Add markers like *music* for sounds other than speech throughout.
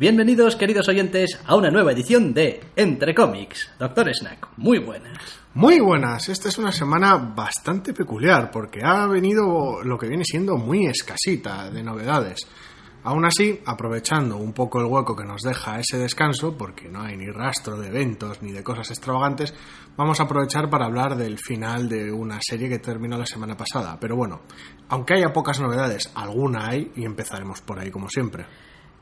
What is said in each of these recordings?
Bienvenidos, queridos oyentes, a una nueva edición de Entre Cómics. Doctor Snack, muy buenas. Muy buenas, esta es una semana bastante peculiar porque ha venido lo que viene siendo muy escasita de novedades. Aún así, aprovechando un poco el hueco que nos deja ese descanso, porque no hay ni rastro de eventos ni de cosas extravagantes, vamos a aprovechar para hablar del final de una serie que terminó la semana pasada. Pero bueno, aunque haya pocas novedades, alguna hay y empezaremos por ahí como siempre.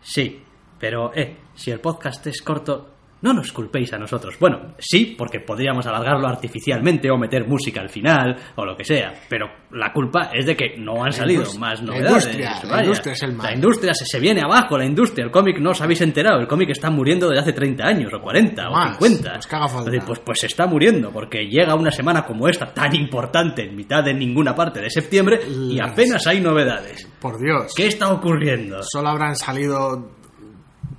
Sí, pero, eh, si el podcast es corto, no nos culpéis a nosotros. Bueno, sí, porque podríamos alargarlo artificialmente o meter música al final o lo que sea, pero la culpa es de que no han salido más novedades. La industria, la industria es el mal. La industria se, se viene abajo, la industria. El cómic no os habéis enterado. El cómic está muriendo desde hace 30 años, o 40, Más, o 50. pues haga falta. Pues, pues se está muriendo, porque llega una semana como esta, tan importante, en mitad de ninguna parte de septiembre, y apenas hay novedades. Por Dios. ¿Qué está ocurriendo? Solo habrán salido,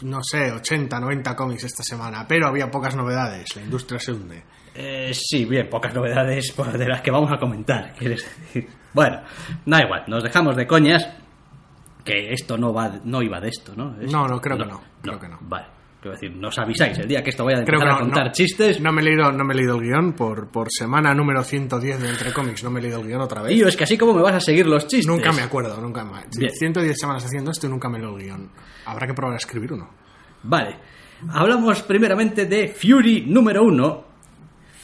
no sé, 80, 90 cómics esta semana, pero había pocas novedades. La industria se hunde. Eh, sí, bien, pocas novedades *laughs* de las que vamos a comentar, quieres decir. Bueno, da igual, nos dejamos de coñas, que esto no va, no iba de esto, ¿no? Es- No, no, creo que no, creo que no. Vale, quiero decir, nos avisáis el día que esto vaya a Creo empezar que a no, contar no. chistes. No me he leído, no me he leído el guion por, por semana número 110 de Entre Cómics. No me he leído el guion otra vez. Tío, es que así como me vas a seguir los chistes. Nunca me acuerdo, nunca me... Bien. 110 semanas haciendo esto y nunca me leo el guion. Habrá que probar a escribir uno. Vale, hablamos primeramente de Fury número 1,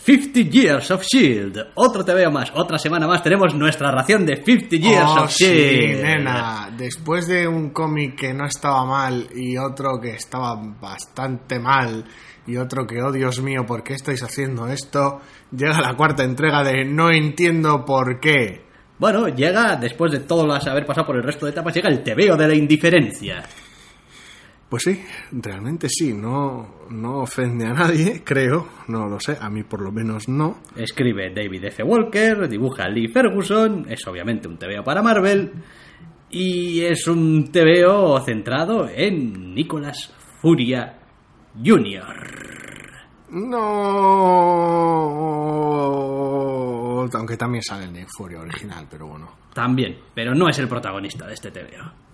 50 Years of Shield. Otro te veo más, otra semana más tenemos nuestra ración de 50 Years oh, of sí, Shield. nena. Después de un cómic que no estaba mal y otro que estaba bastante mal y otro que, oh Dios mío, ¿por qué estáis haciendo esto? Llega la cuarta entrega de No entiendo por qué. Bueno, llega, después de todo las haber pasado por el resto de etapas, llega el tebeo de la indiferencia. Pues sí, realmente sí, no, no ofende a nadie, *laughs* creo, no lo sé, a mí por lo menos no. Escribe David F. Walker, dibuja Lee Ferguson, es obviamente un tebeo para Marvel, y es un tebeo centrado en Nicolas Furia Jr. No, aunque también sale el Nick Fury original, pero bueno. También, pero no es el protagonista de este tebeo.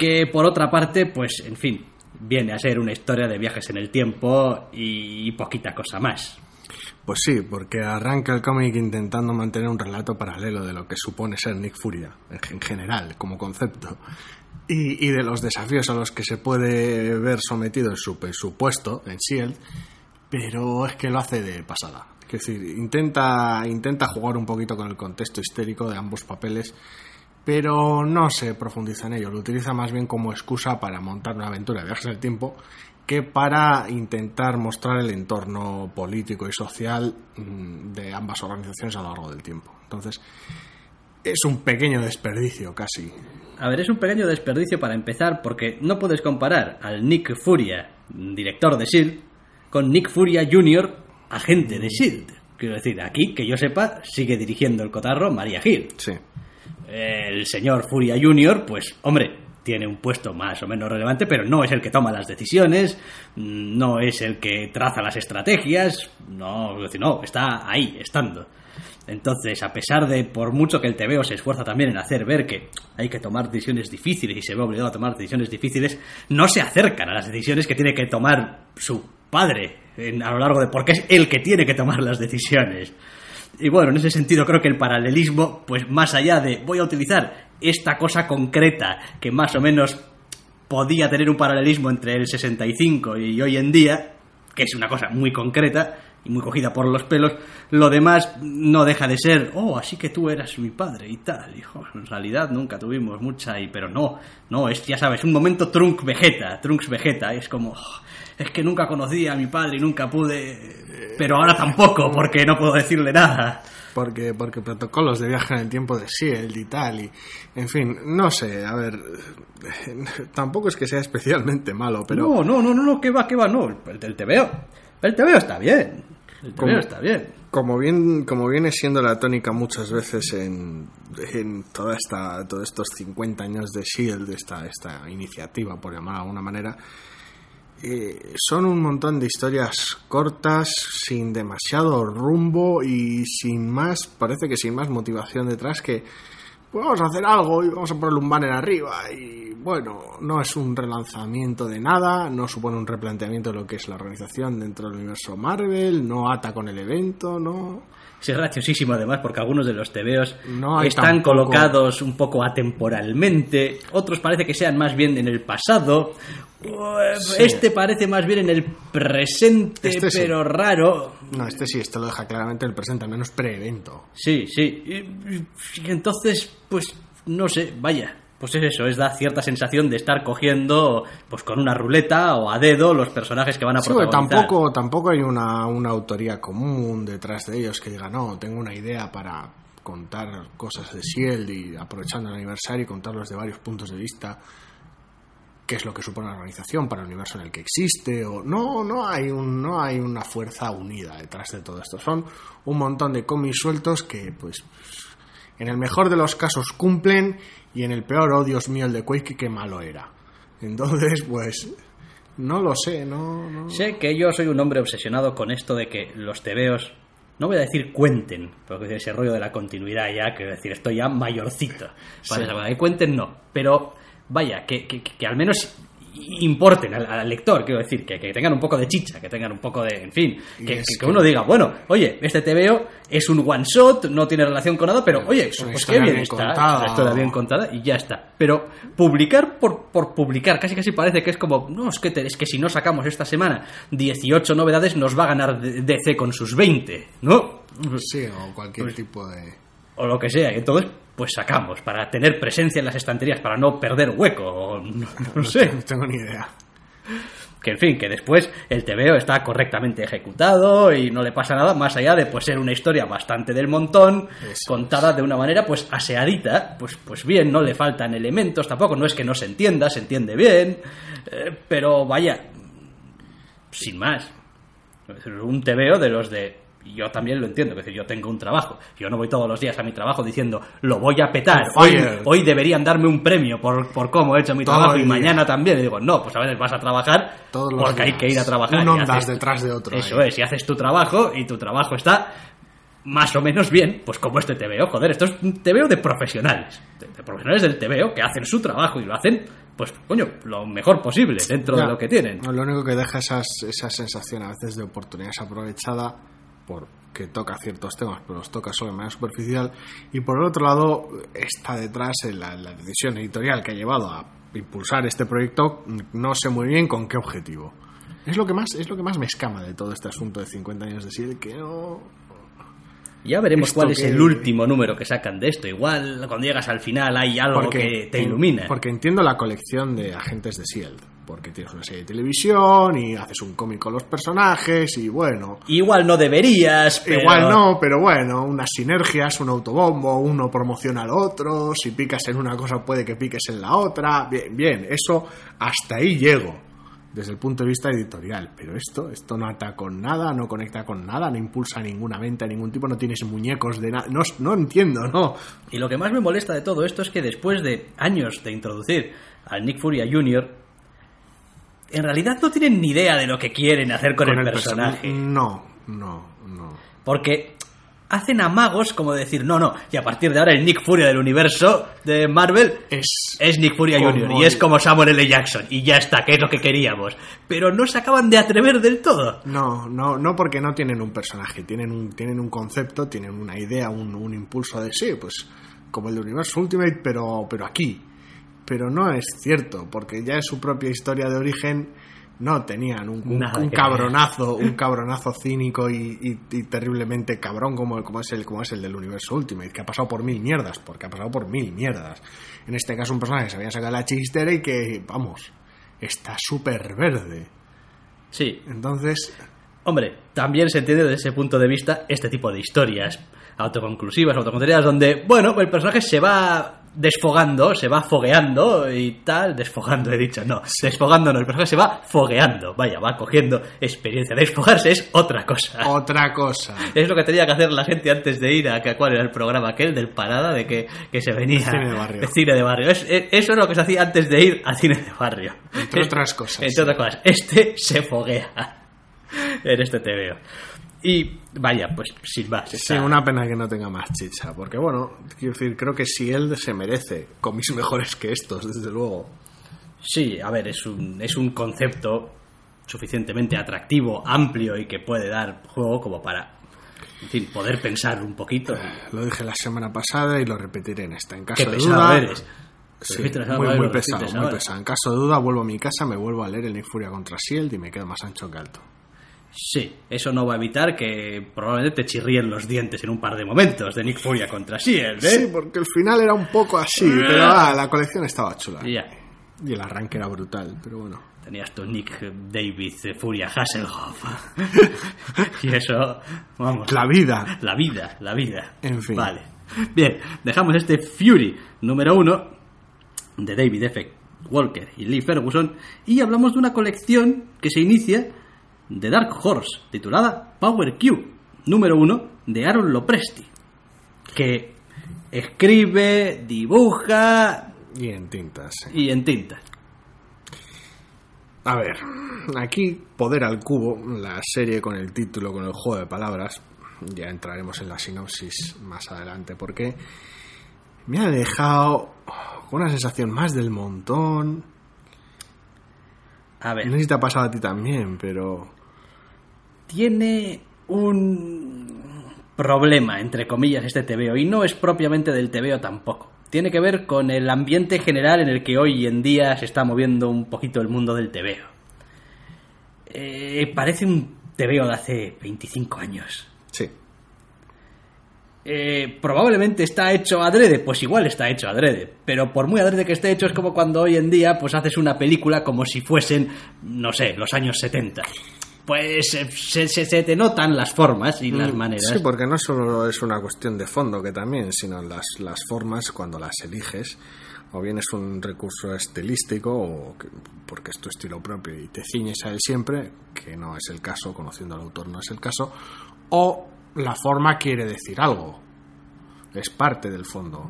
Que por otra parte, pues, en fin, viene a ser una historia de viajes en el tiempo y poquita cosa más. Pues sí, porque arranca el cómic intentando mantener un relato paralelo de lo que supone ser Nick Furia, en general, como concepto, y, de los desafíos a los que se puede ver sometido en su presupuesto, en S.H.I.E.L.D., pero es que lo hace de pasada. Es decir, intenta, intenta jugar un poquito con el contexto histérico de ambos papeles, pero no se profundiza en ello, lo utiliza más bien como excusa para montar una aventura de viajes en el tiempo que para intentar mostrar el entorno político y social mm, de ambas organizaciones a lo largo del tiempo. Entonces, es un pequeño desperdicio casi. A ver, es un pequeño desperdicio para empezar porque no puedes comparar al Nick Furia, director de S.H.I.E.L.D., con Nick Furia Jr., agente de S.H.I.E.L.D. Quiero decir, aquí, que yo sepa, sigue dirigiendo el cotarro María Hill. Sí. El señor Furia Jr., pues, hombre, tiene un puesto más o menos relevante, pero no es el que toma las decisiones, mm, no es el que traza las estrategias, no, no, está ahí, estando. Entonces, a pesar de, por mucho que el TVO se esfuerza también en hacer ver que hay que tomar decisiones difíciles y se ve obligado a tomar decisiones difíciles, no se acercan a las decisiones que tiene que tomar su padre en- a lo largo de... porque es el que tiene que tomar las decisiones. Y bueno, en ese sentido creo que el paralelismo, pues más allá de voy a utilizar esta cosa concreta que más o menos podía tener un paralelismo entre el 65 y hoy en día, que es una cosa muy concreta, y muy cogida por los pelos, lo demás no deja de ser, oh, así que tú eras mi padre y tal. Hijo, en realidad nunca tuvimos mucha, y, pero no, no, es, ya sabes, un momento Trunk Vegeta, Trunks Vegeta, es como, oh, es que nunca conocí a mi padre y nunca pude, pero ahora tampoco, porque no puedo decirle nada. Porque, porque protocolos de viaje en el tiempo de SHIELD y tal, y en fin, no sé, a ver, *laughs* tampoco es que sea especialmente malo, pero... No, no, no, no, no, que va, que va, no, el, el TVO, el TVO está bien, el TVO Como- está bien. Como bien, como viene siendo la tónica muchas veces en, en toda esta, todos estos 50 años de Shield, esta, esta iniciativa, por llamar de alguna manera, eh, son un montón de historias cortas, sin demasiado rumbo y sin más, parece que sin más motivación detrás que pues vamos a hacer algo y vamos a ponerle un banner arriba y bueno, no es un relanzamiento de nada, no supone un replanteamiento de lo que es la organización dentro del universo Marvel, no ata con el evento, no... Es graciosísimo además porque algunos de los tebeos No están tampoco- colocados un poco atemporalmente, otros parece que sean más bien en el pasado, Sí. este parece más bien en el presente, Este sí. pero raro. No, este sí, este lo deja claramente el presente, al menos pre-evento. Sí, sí. Y entonces, pues, no sé, vaya. Pues es eso, es da cierta sensación de estar cogiendo, pues con una ruleta o a dedo los personajes que van a Sí, protagonizar. tampoco, tampoco hay una, una autoría común detrás de ellos que diga, no, tengo una idea para contar cosas de Shield y aprovechando el aniversario y contarlos de varios puntos de vista qué es lo que supone la organización para el universo en el que existe o no no hay un, no hay una fuerza unida detrás de todo esto son un montón de cómics sueltos que pues en el mejor de los casos cumplen y en el peor oh Dios mío el de Quake qué malo era. Entonces pues no lo sé no, no. Sé que yo soy un hombre obsesionado con esto de que los tebeos, no voy a decir cuenten, porque ese rollo de la continuidad ya, que decir, estoy ya mayorcito. Para esa cosa, que cuenten no, pero vaya, que, que- que al menos importen al, al lector, quiero decir, que, que tengan un poco de chicha, que tengan un poco de, en fin, que, que- uno diga, bueno, oye, este TVO es un one shot, no tiene relación con nada, pero oye, Es una pues historia qué bien bien está, contada. es una historia bien contada y ya está. Pero publicar por, por publicar, casi casi parece que es como, no, es que, te- es que si no sacamos esta semana 18 novedades nos va a ganar DC con sus 20, ¿no? sí o cualquier tipo de O lo que sea, entonces pues sacamos para tener presencia en las estanterías, para no perder hueco, no, no sé. no tengo ni idea Que en fin, que después el TVO está correctamente ejecutado y no le pasa nada más allá de pues ser una historia bastante del montón, Eso contada de una manera pues aseadita, pues, pues bien, no le faltan elementos tampoco, no es que no se entienda, se entiende bien, eh, pero vaya, sin más. Un TVO de los de yo también lo entiendo, es decir, yo tengo un trabajo, yo no voy todos los días a mi trabajo diciendo lo voy a petar, hoy, hoy deberían darme un premio por, por cómo he hecho mi trabajo y mañana también, y digo, no, pues a veces vas a trabajar Todos los porque hay que ir a trabajar. Ondas haces- detrás de otro Eso ahí. es, y haces tu trabajo y tu trabajo está más o menos bien, pues como este TVO, joder, esto es un TVO de profesionales, de, de profesionales del TVO que hacen su trabajo y lo hacen, pues coño, lo mejor posible dentro Ya. de lo que tienen. No, Lo único que deja esas, esa sensación a veces de oportunidad desaprovechada porque toca ciertos temas, pero los toca solo de manera superficial. Y por el otro lado, está detrás en la, la decisión editorial que ha llevado a impulsar este proyecto, no sé muy bien con qué objetivo. Es lo que más, es lo que más me escama de todo este asunto de 50 años de SEAL, que no... Ya veremos Esto cuál es que- el último número que sacan de esto. Igual cuando llegas al final hay algo que te ilumina. Porque entiendo la colección de agentes de SEALD, porque tienes una serie de televisión y haces un cómic con los personajes y bueno, Igual no deberías, pero... Igual no, pero bueno, unas sinergias, un autobombo, uno promociona al otro, si picas en una cosa puede que piques en la otra. Bien, bien, eso hasta ahí llego desde el punto de vista editorial, pero esto esto no ata con nada, no conecta con nada, no impulsa ninguna venta de ningún tipo, no tienes muñecos de nada, no, no entiendo, no. Y lo que más me molesta de todo esto es que después de años de introducir al Nick Fury Jr., en realidad no tienen ni idea de lo que quieren hacer con, el, personaje. No, no, no. Porque hacen amagos como decir, no, no, y a partir de ahora el Nick Fury del universo de Marvel Es es Nick Como Jr. y es como Samuel L. Jackson y ya está, que es lo que queríamos. Pero no se acaban de atrever del todo. No, no, no porque no tienen un personaje, tienen un, tienen un concepto, tienen una idea, un, un impulso de sí, pues como el de Universo Ultimate, pero, pero aquí. Pero no es cierto, porque ya en su propia historia de origen, no tenían un, cabronazo, un cabronazo cínico y, y- y terriblemente cabrón como, como es el como es el del universo Ultimate, que ha pasado por mil mierdas, porque ha pasado por mil mierdas. En este caso un personaje que se había sacado la chistera y que, vamos, está súper verde. Sí, Entonces, Hombre, también se entiende desde ese punto de vista este tipo de historias autoconclusivas, autocontenidas, donde, bueno, el personaje se va desfogando, se va fogueando y tal, desfogando he dicho, no, desfogando no, el personaje se va fogueando, vaya, va cogiendo experiencia, desfogarse es otra cosa. otra cosa. *laughs* Es lo que tenía que hacer la gente antes de ir a que- cuál era el programa aquel del parada de que, que se venía Cine de barrio. de cine de barrio. Es- es- eso es lo que se hacía antes de ir a cine de barrio. Entre otras cosas. Entre otras cosas. Este se foguea *laughs* en este TVO. Y vaya, pues sin más. Sí, una pena que no tenga más chicha, porque bueno, quiero decir, creo que si él se merece cómics *laughs* mejores que estos, desde luego. Sí, a ver, es un, es un concepto suficientemente atractivo, amplio y que puede dar juego como para, en fin, poder pensar un poquito. Lo dije la semana pasada y lo repetiré en esta. En caso Qué de duda, eres. Sí, muy, muy pesado, muy pesado. En caso de duda, vuelvo a mi casa, me vuelvo a leer el Nick Furia contra Shield y me quedo más ancho que alto. Sí, eso no va a evitar que probablemente te chirríen los dientes en un par de momentos de Nick Furia contra Shield, ¿eh? Sí, porque el final era un poco así, pero ah, la colección estaba chula. Y ya, Y el arranque era brutal, pero bueno. tenías tu Nick David eh, Furia Hasselhoff. *laughs* y eso, vamos. La vida. La vida, la vida. En fin. Vale. Bien, dejamos este Fury número uno de David F. Walker y Lee Ferguson y hablamos de una colección que se inicia de Dark Horse titulada Power Q número uno de Aaron Lopresti que escribe, dibuja Y en tintas. y en tintas. A ver, aquí Poder al Cubo, la serie con el título, con el juego de palabras, ya entraremos en la sinopsis más adelante, porque me ha dejado con una sensación más del montón. A ver, No sé si te ha pasado a ti también, pero tiene un problema, entre comillas, este TVO, y no es propiamente del TVO tampoco. Tiene que ver con el ambiente general en el que hoy en día se está moviendo un poquito el mundo del TVO. Eh, parece un TVO de hace 25 años. sí, Eh, probablemente está hecho adrede, pues igual está hecho adrede, pero por muy adrede que esté hecho es como cuando hoy en día pues haces una película como si fuesen, no sé, los años 70. Pues eh, se, se- se te notan las formas y las Mm, maneras. Sí, porque no solo es una cuestión de fondo, que también, sino las, las formas cuando las eliges, o bien es un recurso estilístico, o que- porque es tu estilo propio y te ciñes a él siempre, que no es el caso, conociendo al autor no es el caso, o la forma quiere decir algo, es parte del fondo.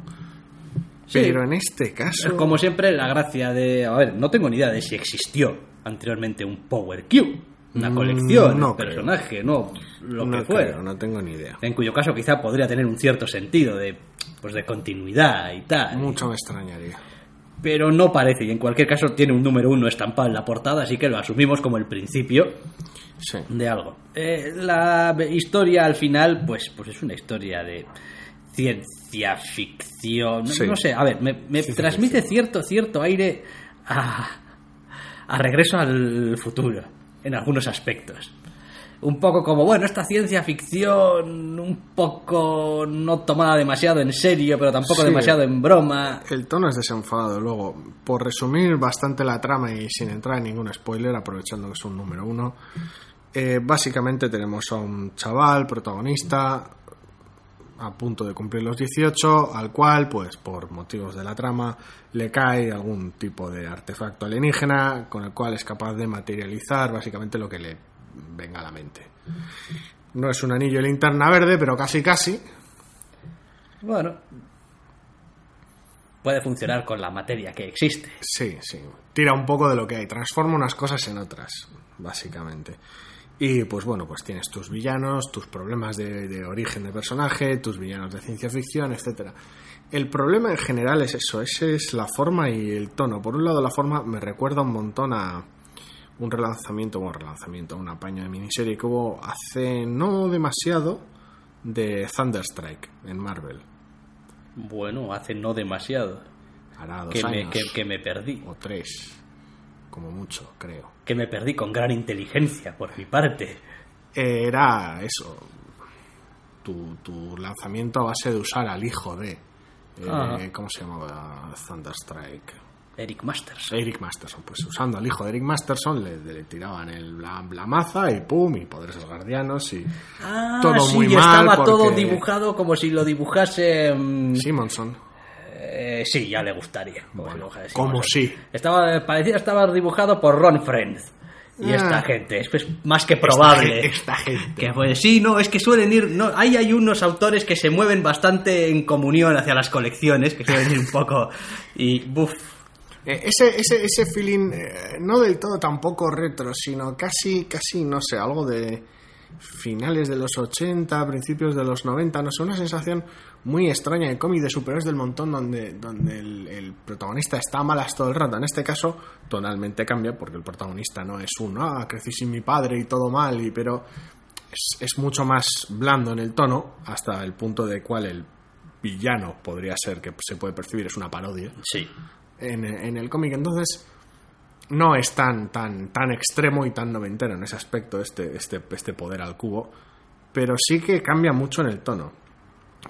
Sí. Pero en este caso... Como siempre, la gracia de... A ver, no tengo ni idea de si existió anteriormente un Power Cube, una Mm, colección, no un personaje, no, lo no que fuera. creo, no tengo ni idea. En cuyo caso quizá podría tener un cierto sentido de, pues de continuidad y tal. Mucho me extrañaría. pero no parece y en cualquier caso tiene un número uno estampado en la portada así que lo asumimos como el principio Sí. de algo Eh, la historia al final pues pues es una historia de ciencia ficción no, Sí. no sé a ver me, transmite cierto cierto aire a, a regreso al futuro en algunos aspectos un poco como, bueno, esta ciencia ficción un poco no tomada demasiado en serio, pero tampoco Sí. demasiado en broma. El tono es desenfadado. Luego, por resumir bastante la trama y sin entrar en ningún spoiler, aprovechando que es un número uno, eh, básicamente tenemos a un chaval protagonista a punto de cumplir los 18, al cual, pues por motivos de la trama, le cae algún tipo de artefacto alienígena con el cual es capaz de materializar básicamente lo que le venga a la mente. No es un anillo de linterna verde, pero casi casi. Bueno, puede funcionar con la materia que existe. Sí, sí. Tira un poco de lo que hay. Transforma unas cosas en otras, básicamente. Y pues bueno, pues tienes tus villanos, tus problemas de, de origen de personaje, tus villanos de ciencia ficción, etcétera. El problema en general es eso, ese es la forma y el tono. Por un lado, la forma me recuerda un montón a un relanzamiento, bueno, relanzamiento, un apaño de miniserie que hubo hace no demasiado de Thunderstrike en Marvel. Bueno, hace no demasiado Hará dos que me, años que, que me perdí. o tres. Como mucho, creo. Que me perdí con gran inteligencia por mi parte. Era eso, tu, tu lanzamiento a base de usar al hijo de... eh, Ah. ¿Cómo se llamaba? Thunderstrike. Eric Masters. Eric Masterson, pues usando al hijo de Eric Masterson le, le tiraban el, la, la maza y pum, y poderes asgardianos y Ah, todo sí, muy y mal estaba porque todo dibujado como si lo dibujase... mm, Simonson. Eh, sí, ya le gustaría. como Bueno, si como sí. Estaba, parecía estar dibujado por Ron Friends. Y Ah. esta gente, es pues más que probable. Esta, gen- esta gente. Que pues sí, no, es que suelen ir, no, ahí hay unos autores que se mueven bastante en comunión hacia las colecciones, que suelen ir un poco y buf, Eh, ese, ese, ese feeling, eh, no del todo tampoco retro, sino casi, casi, no sé, algo de finales de los 80, principios de los 90, no sé, una sensación muy extraña de cómic de superhéroes del montón donde, donde el, el protagonista está malas todo el rato. En este caso, tonalmente cambia porque el protagonista no es un, ah, crecí sin mi padre y todo mal, y, pero es, es mucho más blando en el tono, hasta el punto de cual el villano podría ser, que se puede percibir, es una parodia sí. en, en el cómic. Entonces, no es tan, tan, tan extremo y tan noventero en ese aspecto este, este, este poder al cubo, pero sí que cambia mucho en el tono,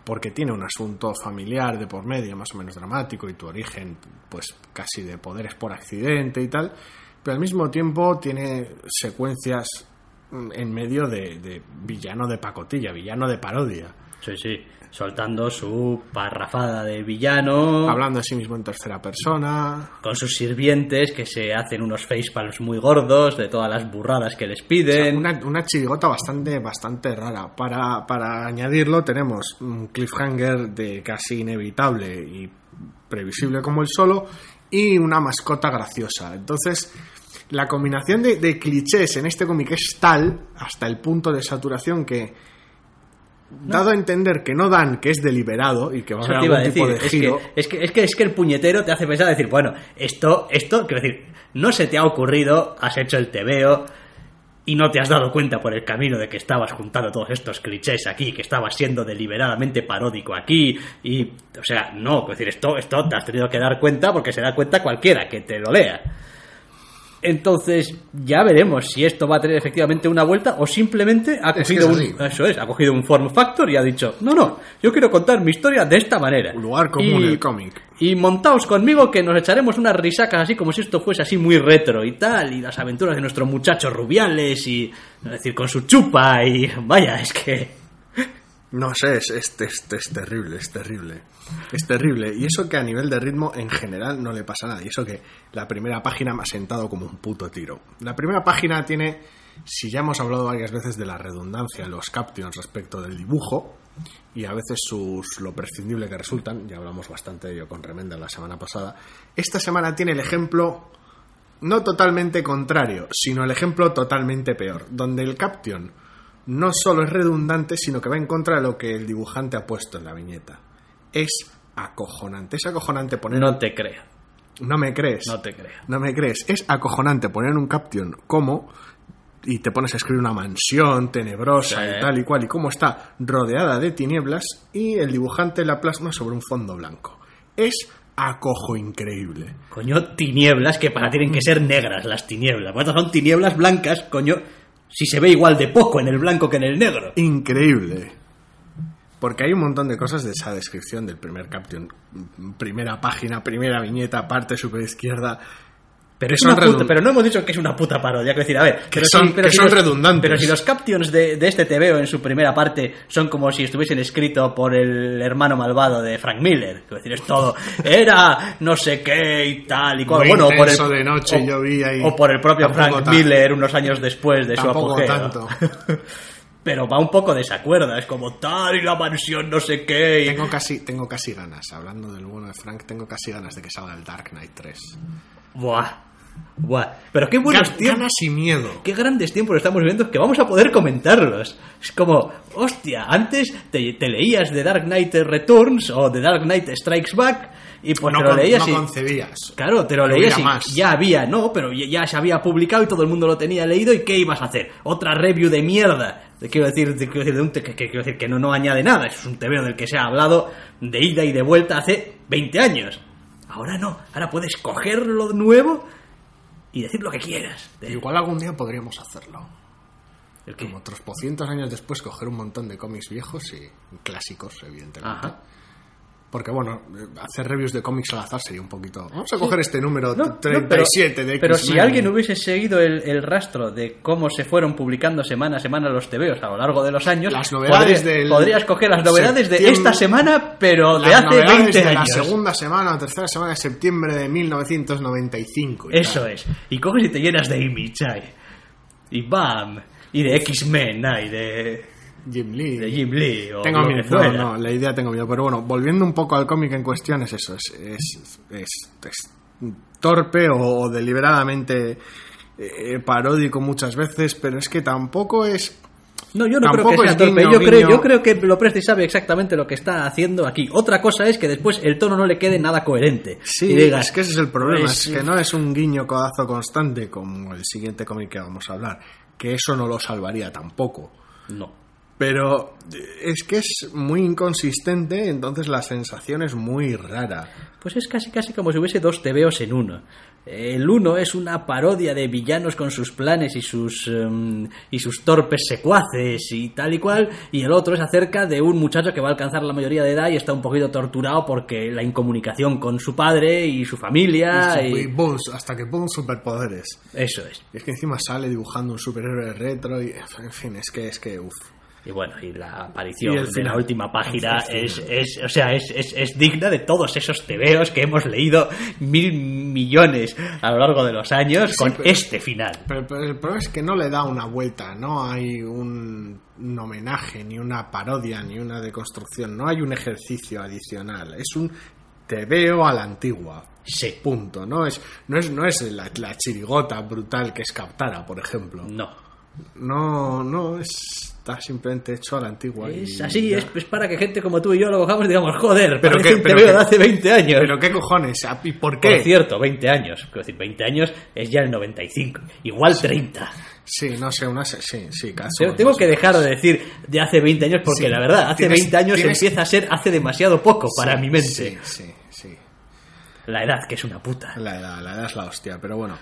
porque tiene un asunto familiar de por medio, más o menos dramático, y tu origen, pues casi de poderes por accidente y tal, pero al mismo tiempo tiene secuencias mm, en medio de, de villano de pacotilla, villano de parodia. Sí, sí, soltando su parrafada de villano, Hablando de sí mismo en tercera persona, con sus sirvientes que se hacen unos facepalms muy gordos de todas las burradas que les piden. Una, una chirigota bastante, bastante rara. Para, para añadirlo, tenemos un cliffhanger de casi inevitable y previsible como el solo y una mascota graciosa. Entonces, la combinación de, de clichés en este cómic es tal, hasta el punto de saturación, que. Dado a entender que no dan que es deliberado y que va a haber iba a algún tipo de giro, es, que, es, que, es que el puñetero te hace pensar, decir, bueno, esto, esto, quiero decir, no se te ha ocurrido, has hecho el tebeo y no te has dado cuenta por el camino de que estabas juntando todos estos clichés aquí, que estabas siendo deliberadamente paródico aquí, y, o sea, no, quiero decir, esto, esto te has tenido que dar cuenta porque se da cuenta cualquiera que te lo lea. Entonces, ya veremos si esto va a tener efectivamente una vuelta o simplemente ha Es que cogido es un, eso es, ha cogido un form factor y ha dicho, no, no, yo quiero contar mi historia de esta manera. un lugar común Y- el cómic. Y montaos conmigo que nos echaremos unas risacas así como si esto fuese así muy retro y tal, y las aventuras de nuestros muchachos rubiales y, es decir, con su chupa y vaya, es que... No sé, es, es, es- es terrible, es terrible. Es terrible. Y eso que a nivel de ritmo en general no le pasa nada. Y eso que la primera página me ha sentado como un puto tiro. La primera página tiene, si ya hemos hablado varias veces de la redundancia en los captions respecto del dibujo, y a veces sus lo prescindible que resultan, ya hablamos bastante de ello con Remenda la semana pasada, esta semana tiene el ejemplo no totalmente contrario, sino el ejemplo totalmente peor, donde el caption no solo es redundante, sino que va en contra de lo que el dibujante ha puesto en la viñeta. Es acojonante, es acojonante poner... No te creo, No me crees. no te creo. No me crees. Es acojonante poner un caption como y te pones a escribir una mansión tenebrosa Sí. y tal y cual y cómo está rodeada de tinieblas y el dibujante la plasma sobre un fondo blanco. Es acojo increíble. Coño, tinieblas que para tienen que ser negras las tinieblas. Bueno, son tinieblas blancas, coño, si se ve igual de poco en el blanco que en el negro. Increíble. Porque hay un montón de cosas de esa descripción del primer caption. Primera página, primera viñeta, parte super izquierda. Pero, es una puta- pero no hemos dicho que es una puta parodia. Quiero decir, a ver, pero son- si, pero que si son los, redundantes. Pero si los captions de, de este TVO en su primera parte son como si estuviesen escritos por el hermano malvado de Frank Miller. Decir, es todo. Era no sé qué y tal y cual. Muy bueno, por el, de noche o, llovía y- o por el propio Frank Miller unos años después de su apogeo. tanto. *laughs* pero va un poco desacuerda. Es como tal y la mansión no sé qué. y- Tengo casi, tengo casi ganas, hablando del bueno de Frank, tengo casi ganas de que salga el Dark Knight 3. Buah. Buah. Pero qué buenos Gan- tiempos. ganas y miedo. Qué grandes tiempos estamos viviendo que vamos a poder comentarlos. Es como, hostia, antes te, te leías The Dark Knight Returns o The Dark Knight Strikes Back y pues no, te lo leías no y... concebías. Claro, te lo leías y más. ya había, ¿no? Pero ya, ya se había publicado y todo el mundo lo tenía leído y ¿qué ibas a hacer? Otra review de mierda. Quiero decir, de, quiero decir, de un que, que- quiero decir que no, no añade nada. Es un TVO del que se ha hablado de ida y de vuelta hace 20 años. Ahora no. Ahora puedes coger lo nuevo y decir lo que quieras. de- Igual algún día podríamos hacerlo. ¿El? Como otros pocientos años después, coger un montón de cómics viejos y clásicos, evidentemente. Ajá. Porque, bueno, eh, hacer reviews de cómics al azar sería un poquito. Vamos a coger este número No, no, 37 pero, de Pero si alguien hubiese seguido el, el rastro de cómo se fueron publicando semana a semana los TVOs a lo largo de los años, Las novedades podría- del podrías coger las novedades de esta semana, pero de Las hace novedades 20 de años. la segunda semana o tercera semana de septiembre de 1995. y Eso tal. es. Y coges y te llenas de Image. Y BAM. Y de X-Men, ay, de, Jim Lee. de Jim Lee. O Tengo lo miedo, no, no, la idea tengo miedo. Pero bueno, volviendo un poco al cómic en cuestión, es eso: es, es, es- es torpe o, o deliberadamente eh, paródico muchas veces, pero es que tampoco es. No, yo no creo que sea es torpe. guiño, yo, creo, guiño. yo creo que Lopresti sabe exactamente lo que está haciendo aquí. Otra cosa es que después el tono no le quede nada coherente. Sí, y digas, es que ese es el problema, pues, es que no es un guiño codazo constante como el siguiente cómic que vamos a hablar, que eso no lo salvaría tampoco. No. Pero eh, es que es muy inconsistente, entonces la sensación es muy rara. Pues es casi casi como si hubiese dos TVOs en uno. El uno es una parodia de villanos con sus planes y sus em, y sus torpes secuaces y tal y cual, y el otro es acerca de un muchacho que va a alcanzar la mayoría de edad y está un poquito torturado porque la incomunicación con su padre y su familia y, hasta que boom, superpoderes. eso es. Y es que encima sale dibujando un superhéroe retro y en fin, es que es que uff. Y bueno, y la aparición Y de la última página es, es, o sea, es, es, digna de todos esos tebeos que hemos leído mil millones a lo largo de los años con pero- este final. Pero, pero el problema es que no le da una vuelta, no hay un, un homenaje, ni una parodia, ni una deconstrucción, no hay un ejercicio adicional, es un te veo a la antigua. Sí. Punto, no es, no es, no es la, la chirigota brutal que es Captara, por ejemplo. No. No, no, es- está simplemente hecho a la antigua. Es así, es, es para que gente como tú y yo lo cojamos y digamos, joder, Pero pero tebeo qué- de hace 20 años. Pero qué cojones, ¿y por Por qué? cierto, 20 años. Quiero decir, 20 años es ya el 95. Igual 30. Sí, no sé, una, sí, sí, caso. Tengo- que dejar de decir de hace 20 años porque Sí. la verdad, hace Tienes- 20 años tienes- empieza a ser hace demasiado poco para mi mente. Sí, sí, sí. La edad, que es una puta. La edad, la edad es la hostia, pero bueno.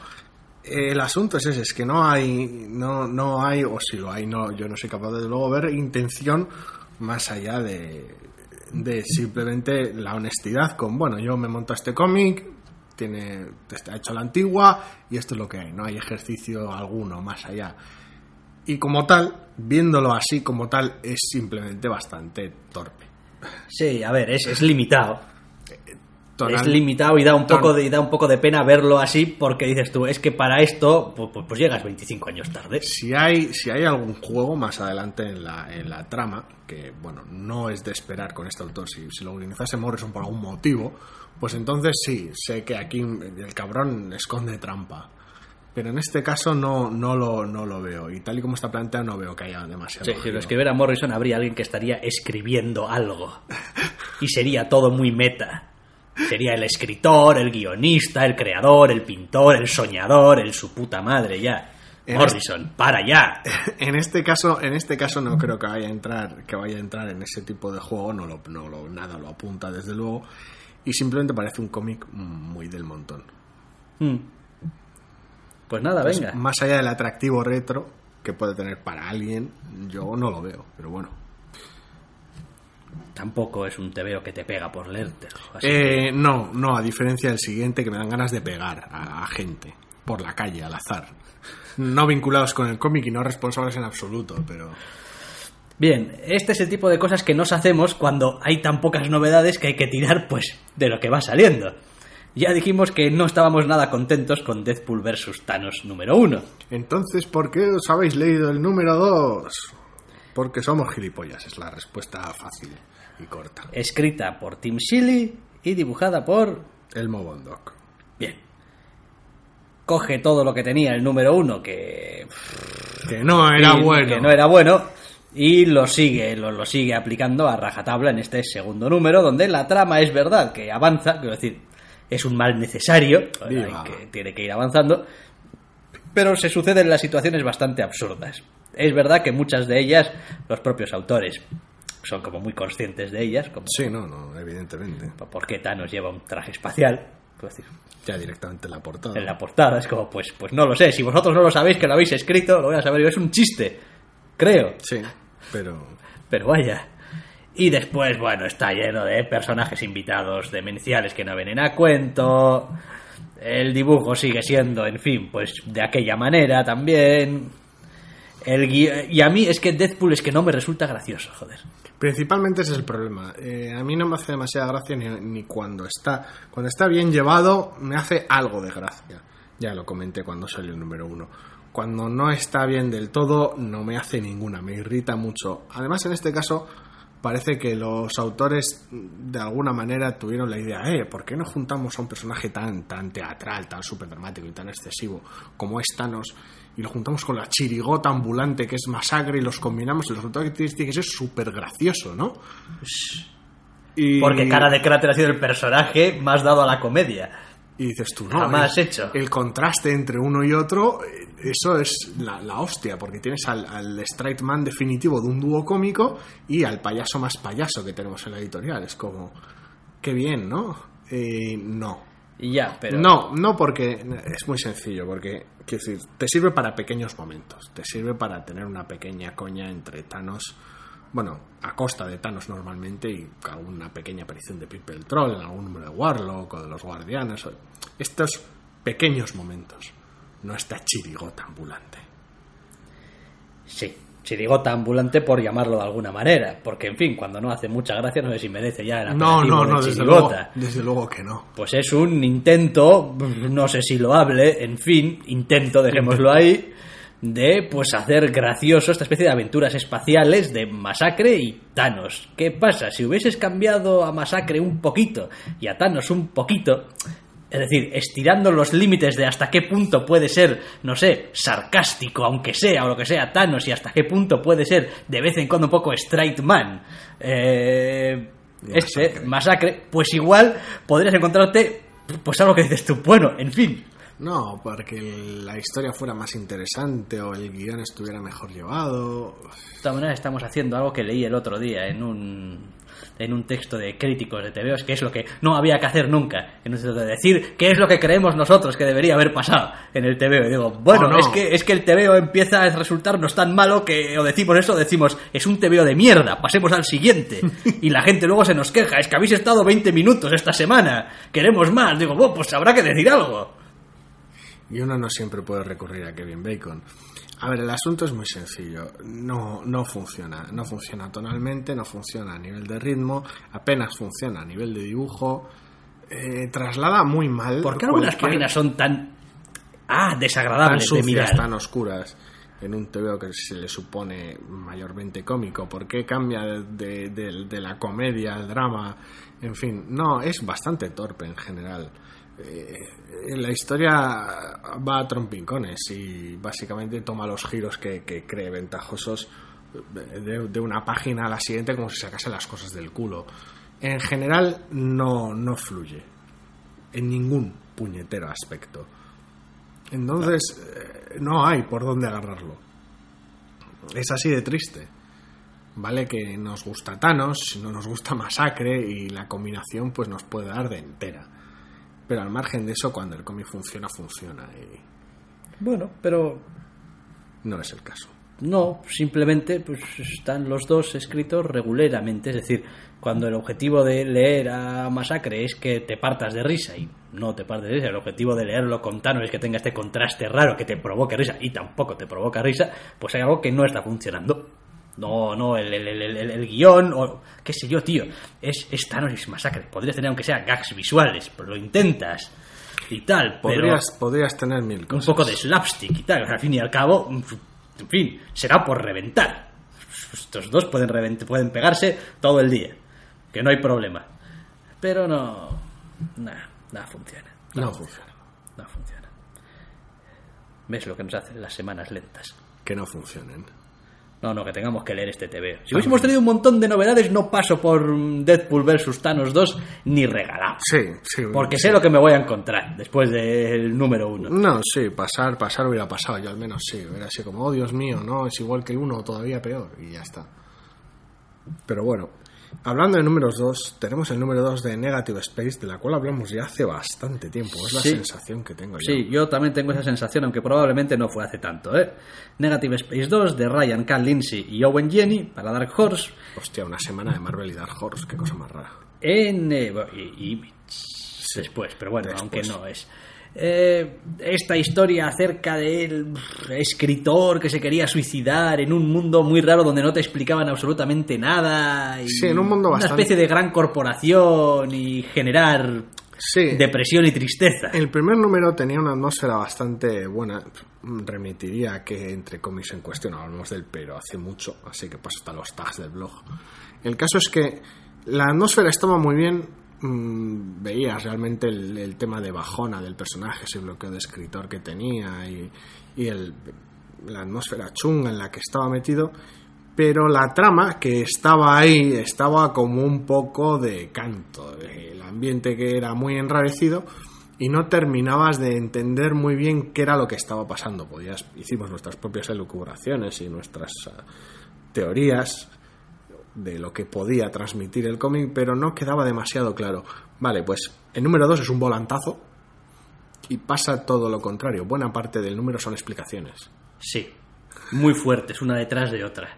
El asunto es ese, es que no hay, no, no hay, o si lo hay, no, yo no soy capaz de luego ver intención más allá de, de simplemente la honestidad con, bueno, yo me monto este cómic, tiene, está hecho la antigua y esto es lo que hay, no hay ejercicio alguno más allá. Y como tal, viéndolo así como tal, es simplemente bastante torpe. Sí, a ver, es, es limitado. Es limitado y da un poco de y da un poco de pena verlo así porque dices tú, es que para esto pues, pues- pues llegas 25 años tarde. Si hay, si hay algún juego más adelante en la, en la trama, que bueno, no es de esperar con este autor, si, si lo organizase Morrison por algún motivo, pues entonces sí, sé que aquí el cabrón esconde trampa. Pero en este caso no, no, lo, no lo veo. Y tal y como está planteado, no veo que haya demasiado. Sí, si lo escribiera Morrison habría alguien que estaría escribiendo algo. Y sería todo muy meta. Sería el escritor, el guionista, el creador, el pintor, el soñador, el su puta madre ya. En Morrison, para ya. *laughs* En este caso, en este caso no creo que vaya a entrar, que vaya a entrar en ese tipo de juego, no lo, no lo, nada lo apunta desde luego. Y simplemente parece un cómic muy del montón. Hmm. Pues nada, venga. más allá del atractivo retro que puede tener para alguien, yo no lo veo, pero bueno. Tampoco es un tebeo que te pega por leértelo. Eh, no, no, a diferencia del siguiente que me dan ganas de pegar a, a gente por la calle, al azar. No vinculados con el cómic y no responsables en absoluto, pero... Bien, este es el tipo de cosas que nos hacemos cuando hay tan pocas novedades que hay que tirar, pues, de lo que va saliendo. Ya dijimos que no estábamos nada contentos con Deadpool vs. Thanos número uno. Entonces, ¿por qué os habéis leído el número 2? Porque somos gilipollas, es la respuesta fácil y corta. Escrita por Tim Seeley y dibujada por... El Mobondok. Bien. Coge todo lo que tenía el número uno, que... Que no era y- bueno. Que no era bueno. Y lo sigue, lo, lo sigue aplicando a rajatabla en este segundo número, donde la trama es verdad que avanza, quiero decir, es un mal necesario, que tiene que ir avanzando, pero se suceden las situaciones bastante absurdas. Es verdad que muchas de ellas, los propios autores son como muy conscientes de ellas, como Sí, no, no, evidentemente. por qué Thanos lleva un traje espacial, decir, Ya directamente en la portada. en la portada. Es como, pues, pues no lo sé. Si vosotros no lo sabéis, que lo habéis escrito, lo voy a saber yo. Es un chiste, creo. Sí, pero... Pero vaya. Y después, bueno, está lleno de personajes invitados demenciales que no vienen a cuento. El dibujo sigue siendo, en fin, pues de aquella manera también. El y a mí es que Deadpool es que no me resulta gracioso, joder. Principalmente ese es el problema. Eh, a mí no me hace demasiada gracia ni, cuando está cuando está bien llevado me hace algo de gracia. Ya lo comenté cuando salió el número uno. Cuando no está bien del todo no me hace ninguna, me irrita mucho. Además en este caso parece que los autores de alguna manera tuvieron la idea, eh, ¿por qué no juntamos a un personaje tan tan teatral, tan súper dramático y tan excesivo como es Thanos? Y lo juntamos con la chirigota ambulante que es masacre y los combinamos y el resultado que tienes tiene que ser súper gracioso, ¿no? Y, Porque cara de cráter ha sido el personaje más dado a la comedia. y dices tú, no, Jamás el, hecho. el contraste entre uno y otro, eh, eso es la, la hostia, porque tienes al, al straight man definitivo de un dúo cómico y al payaso más payaso que tenemos en la editorial. Es como, qué bien, ¿no? Eh, no. Y ya, pero. No, no porque es muy sencillo, porque quiero decir, te sirve para pequeños momentos, te sirve para tener una pequeña coña entre Thanos, bueno, a costa de Thanos normalmente y alguna pequeña aparición de People Troll en algún número de Warlock o de los Guardianes, o- estos pequeños momentos, no esta chirigota ambulante. Sí, chirigota ambulante por llamarlo de alguna manera. Porque, en fin, cuando no hace mucha gracia, no sé si merece ya el No, no, no, desde luego, desde luego que no. Pues es un intento, no sé si lo hable, en fin, intento, dejémoslo ahí, de pues hacer gracioso esta especie de aventuras espaciales de Masacre y Thanos. ¿Qué pasa? Si hubieses cambiado a Masacre un poquito y a Thanos un poquito, es decir, estirando los límites de hasta qué punto puede ser, no sé, sarcástico, aunque sea, o lo que sea, Thanos, y hasta qué punto puede ser de vez en cuando un poco straight man, eh, este, Masacre. masacre, pues igual podrías encontrarte, pues algo que dices tú, bueno, en fin, No, porque la historia fuera más interesante o el guion estuviera mejor llevado. De todas maneras, estamos haciendo algo que leí el otro día en un, en un texto de críticos de TVOs, que es lo que no había que hacer nunca. En un texto de decir qué es lo que creemos nosotros que debería haber pasado en el TVO. Y digo, bueno, Oh, no. es, que, es que el TVO empieza a resultarnos tan malo que o decimos eso o decimos, es un TVO de mierda, pasemos al siguiente. *laughs* y la gente luego se nos queja, es que habéis estado 20 minutos esta semana, queremos más. Digo, bueno, pues habrá que decir algo. Y uno no siempre puede recurrir a Kevin Bacon. A ver, el asunto es muy sencillo. No, no funciona. No funciona tonalmente, no funciona a nivel de ritmo, apenas funciona a nivel de dibujo. Eh, traslada muy mal. ¿Por qué algunas páginas son tan... Ah, tan desagradables de sucias, mirar? tan oscuras en un TVO que se le supone mayormente cómico? ¿Por qué cambia de, de- de la comedia al drama? En fin, no, es bastante torpe en general. Eh, la historia va a trompincones y básicamente toma los giros que, cree ventajosos de, de una página a la siguiente como si sacase las cosas del culo. En general no, no fluye en ningún puñetero aspecto. Entonces, eh, no hay por dónde agarrarlo. Es así de triste. Vale que nos gusta Thanos, no nos gusta Masacre y la combinación pues nos puede dar de entera. Pero al margen de eso, cuando el cómic funciona, funciona y Bueno, pero no es el caso. no, simplemente pues están los dos escritos regularmente, es decir, cuando el objetivo de leer a Masacre es que te partas de risa y no te partes de risa, el objetivo de leerlo con Thanos es que tenga este contraste raro que te provoque risa y tampoco te provoca risa, pues hay algo que no está funcionando. No, no, el, el, el, el- el guion, o qué sé yo, tío, es, es Thanos es Masacre. Podrías tener aunque sea gags visuales, pero lo intentas y tal, pero Podrías, podrías tener mil un cosas. poco de slapstick y tal. Al fin y al cabo, en fin, será por reventar. Estos dos pueden, revent- pueden pegarse todo el día, que no hay problema. Pero no. Nada, nada funciona. No funciona. No funciona. ¿Ves lo que nos hacen las semanas lentas? Que no funcionen. No, no, que tengamos que leer este TV. Si hubiésemos tenido un montón de novedades, no paso por Deadpool vs. Thanos 2 ni regalado. Sí, sí. Porque sí. sé lo que me voy a encontrar después del número uno. No, sí, pasar, pasar hubiera pasado, yo al menos sí, hubiera sido como, oh Dios mío, no, es igual que el uno, todavía peor, y ya está. Pero bueno, Hablando de números 2, tenemos el número 2 de Negative Space, de la cual hablamos ya hace bastante tiempo. Es la Sí. sensación que tengo yo. Sí, yo también tengo esa sensación, aunque probablemente no fue hace tanto, ¿eh? Negative Space 2 de Ryan K. Lindsay y Owen Jenny para Dark Horse Hostia, una semana de Marvel y Dark Horse, qué cosa más rara. en... eh, y, y después, pero bueno, después. aunque no es... Eh, esta historia acerca del escritor que se quería suicidar en un mundo muy raro donde no te explicaban absolutamente nada. Y Sí, en un mundo Una bastante- especie de gran corporación y generar Sí. depresión y tristeza. El primer número tenía una atmósfera bastante buena. Remitiría a que entre cómics en cuestión hablamos del pero hace mucho, así que paso hasta los tags del blog. El caso es que la atmósfera estaba muy bien. Mm, veías realmente el, tema de bajona del personaje, ese bloqueo de escritor que tenía y, el, la atmósfera chunga en la que estaba metido. Pero la trama que estaba ahí estaba como un poco de canto. El ambiente que era muy enrarecido y no terminabas de entender muy bien qué era lo que estaba pasando. Podías, hicimos nuestras propias elucubraciones y nuestras ah, teorías de lo que podía transmitir el cómic, pero no quedaba demasiado claro. Vale, pues el número 2 es un volantazo y pasa todo lo contrario. Buena parte del número son explicaciones. Sí, muy fuertes, una detrás de otra.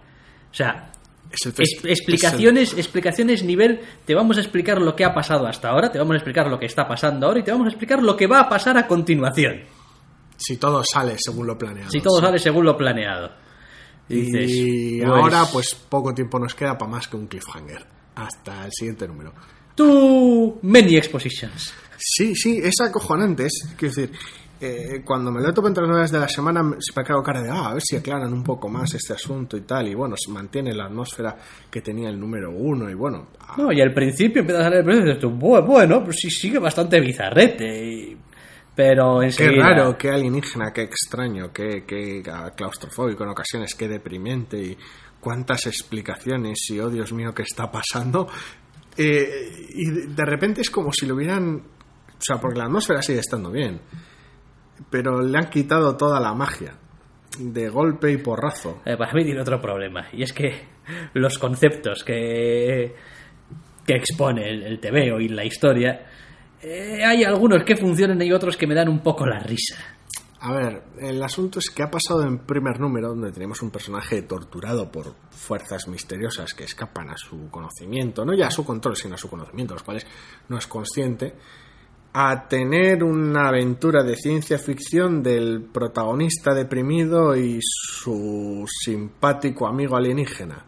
O sea, Es el es- fest- explicaciones, explicaciones nivel, te vamos a explicar lo que ha pasado hasta ahora, te vamos a explicar lo que está pasando ahora y te vamos a explicar lo que va a pasar a continuación. si todo sale según lo planeado. Si todo Sí. sale según lo planeado. Y dices, Y pues, ahora, pues poco tiempo nos queda para más que un cliffhanger. Hasta el siguiente número. Tú, many expositions. Sí, sí, es acojonante. Es, quiero decir, eh, cuando me lo topo entre las novedades de la semana, se me ha quedado cara de, ah, a ver si aclaran un poco más este asunto y tal. Y bueno, se mantiene la atmósfera que tenía el número uno. Y bueno, ah, No, y al principio empieza a salir el precio y dices tú, "Bu- bueno, pues sí, sigue bastante bizarrete. y- Pero qué enseguida... raro, qué alienígena, qué extraño, qué, qué claustrofóbico en ocasiones, qué deprimente. Y cuántas explicaciones. Y oh, Dios mío, ¿qué está pasando? Eh, y de- de repente es como si lo hubieran. O sea, porque la atmósfera sigue estando bien. Pero le han quitado toda la magia. De golpe y porrazo. Eh, para mí tiene otro problema, y es que los conceptos que, que expone el, el TVO y la historia, eh, hay algunos que funcionan y otros que me dan un poco la risa. A ver, el asunto es que ha pasado en primer número, donde tenemos un personaje torturado por fuerzas misteriosas que escapan a su conocimiento, no ya a su control, sino a su conocimiento, los cuales no es consciente, a tener una aventura de ciencia ficción del protagonista deprimido y su simpático amigo alienígena.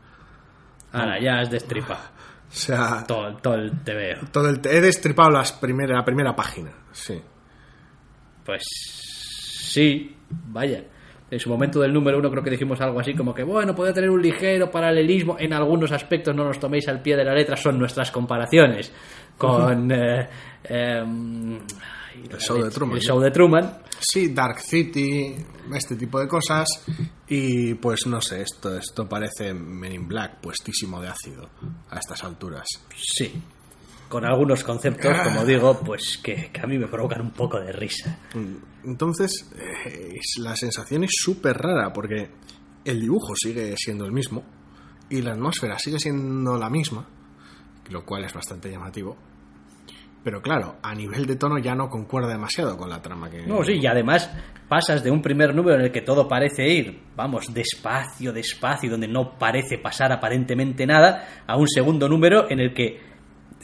Ahora, ya has destripado O sea, todo, todo el TVO. todo el, he destripado las primera, la primera página, sí. Pues sí, vaya. En su momento del número uno creo que dijimos algo así como que, bueno, puede tener un ligero paralelismo. En algunos aspectos no nos toméis al pie de la letra, son nuestras comparaciones con... *laughs* eh, em, El show de Truman, El ¿no? show de Truman. Sí, Dark City, este tipo de cosas. Y pues no sé, esto, esto parece Men in Black, puestísimo de ácido a estas alturas. Sí. Con algunos conceptos, como digo, pues que, que a mí me provocan un poco de risa. Entonces, eh, la sensación es súper rara porque el dibujo sigue siendo el mismo y la atmósfera sigue siendo la misma, lo cual es bastante llamativo. Pero claro, a nivel de tono ya no concuerda demasiado con la trama que... No, sí, y además pasas de un primer número en el que todo parece ir, vamos, despacio, despacio, donde no parece pasar aparentemente nada, a un segundo número en el que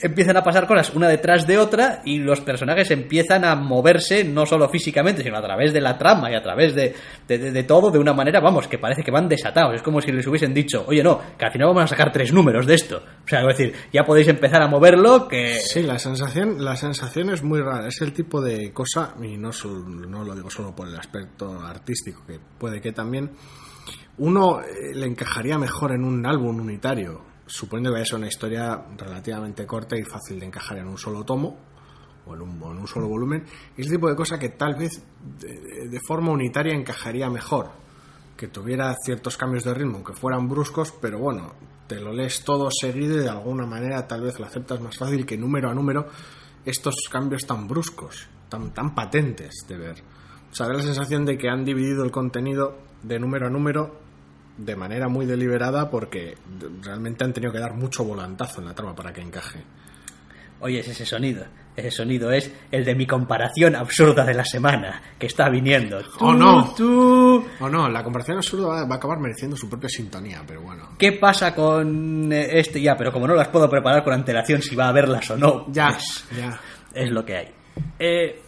empiezan a pasar cosas una detrás de otra y los personajes empiezan a moverse no solo físicamente, sino a través de la trama y a través de, de- de- todo de una manera, vamos, que parece que van desatados. Es como si les hubiesen dicho, oye, no, que al final vamos a sacar tres números de esto. O sea, es decir, ya podéis empezar a moverlo, que... Sí, la sensación, la sensación es muy rara. Es el tipo de cosa, y no, no lo digo solo por el aspecto artístico, que puede que también uno eh, le encajaría mejor en un álbum unitario, suponiendo que vaya a ser una historia relativamente corta y fácil de encajar en un solo tomo o en un, solo volumen. Es el tipo de cosa que tal vez de, de forma unitaria encajaría mejor que tuviera ciertos cambios de ritmo, que fueran bruscos, pero bueno, te lo lees todo seguido y de alguna manera tal vez lo aceptas más fácil que número a número estos cambios tan bruscos, tan, tan patentes de ver. O sea, da la sensación de que han dividido el contenido de número a número de manera muy deliberada porque realmente han tenido que dar mucho volantazo en la trama para que encaje. Oye, es ese sonido. Ese sonido es el de mi comparación absurda de la semana que está viniendo. ¡Oh, no! tú. O no, la comparación absurda va a acabar mereciendo su propia sintonía, pero bueno. ¿Qué pasa con eh, este? Ya, pero como no las puedo preparar con antelación si va a verlas o no, Ya, pues, ya. es lo que hay. Eh,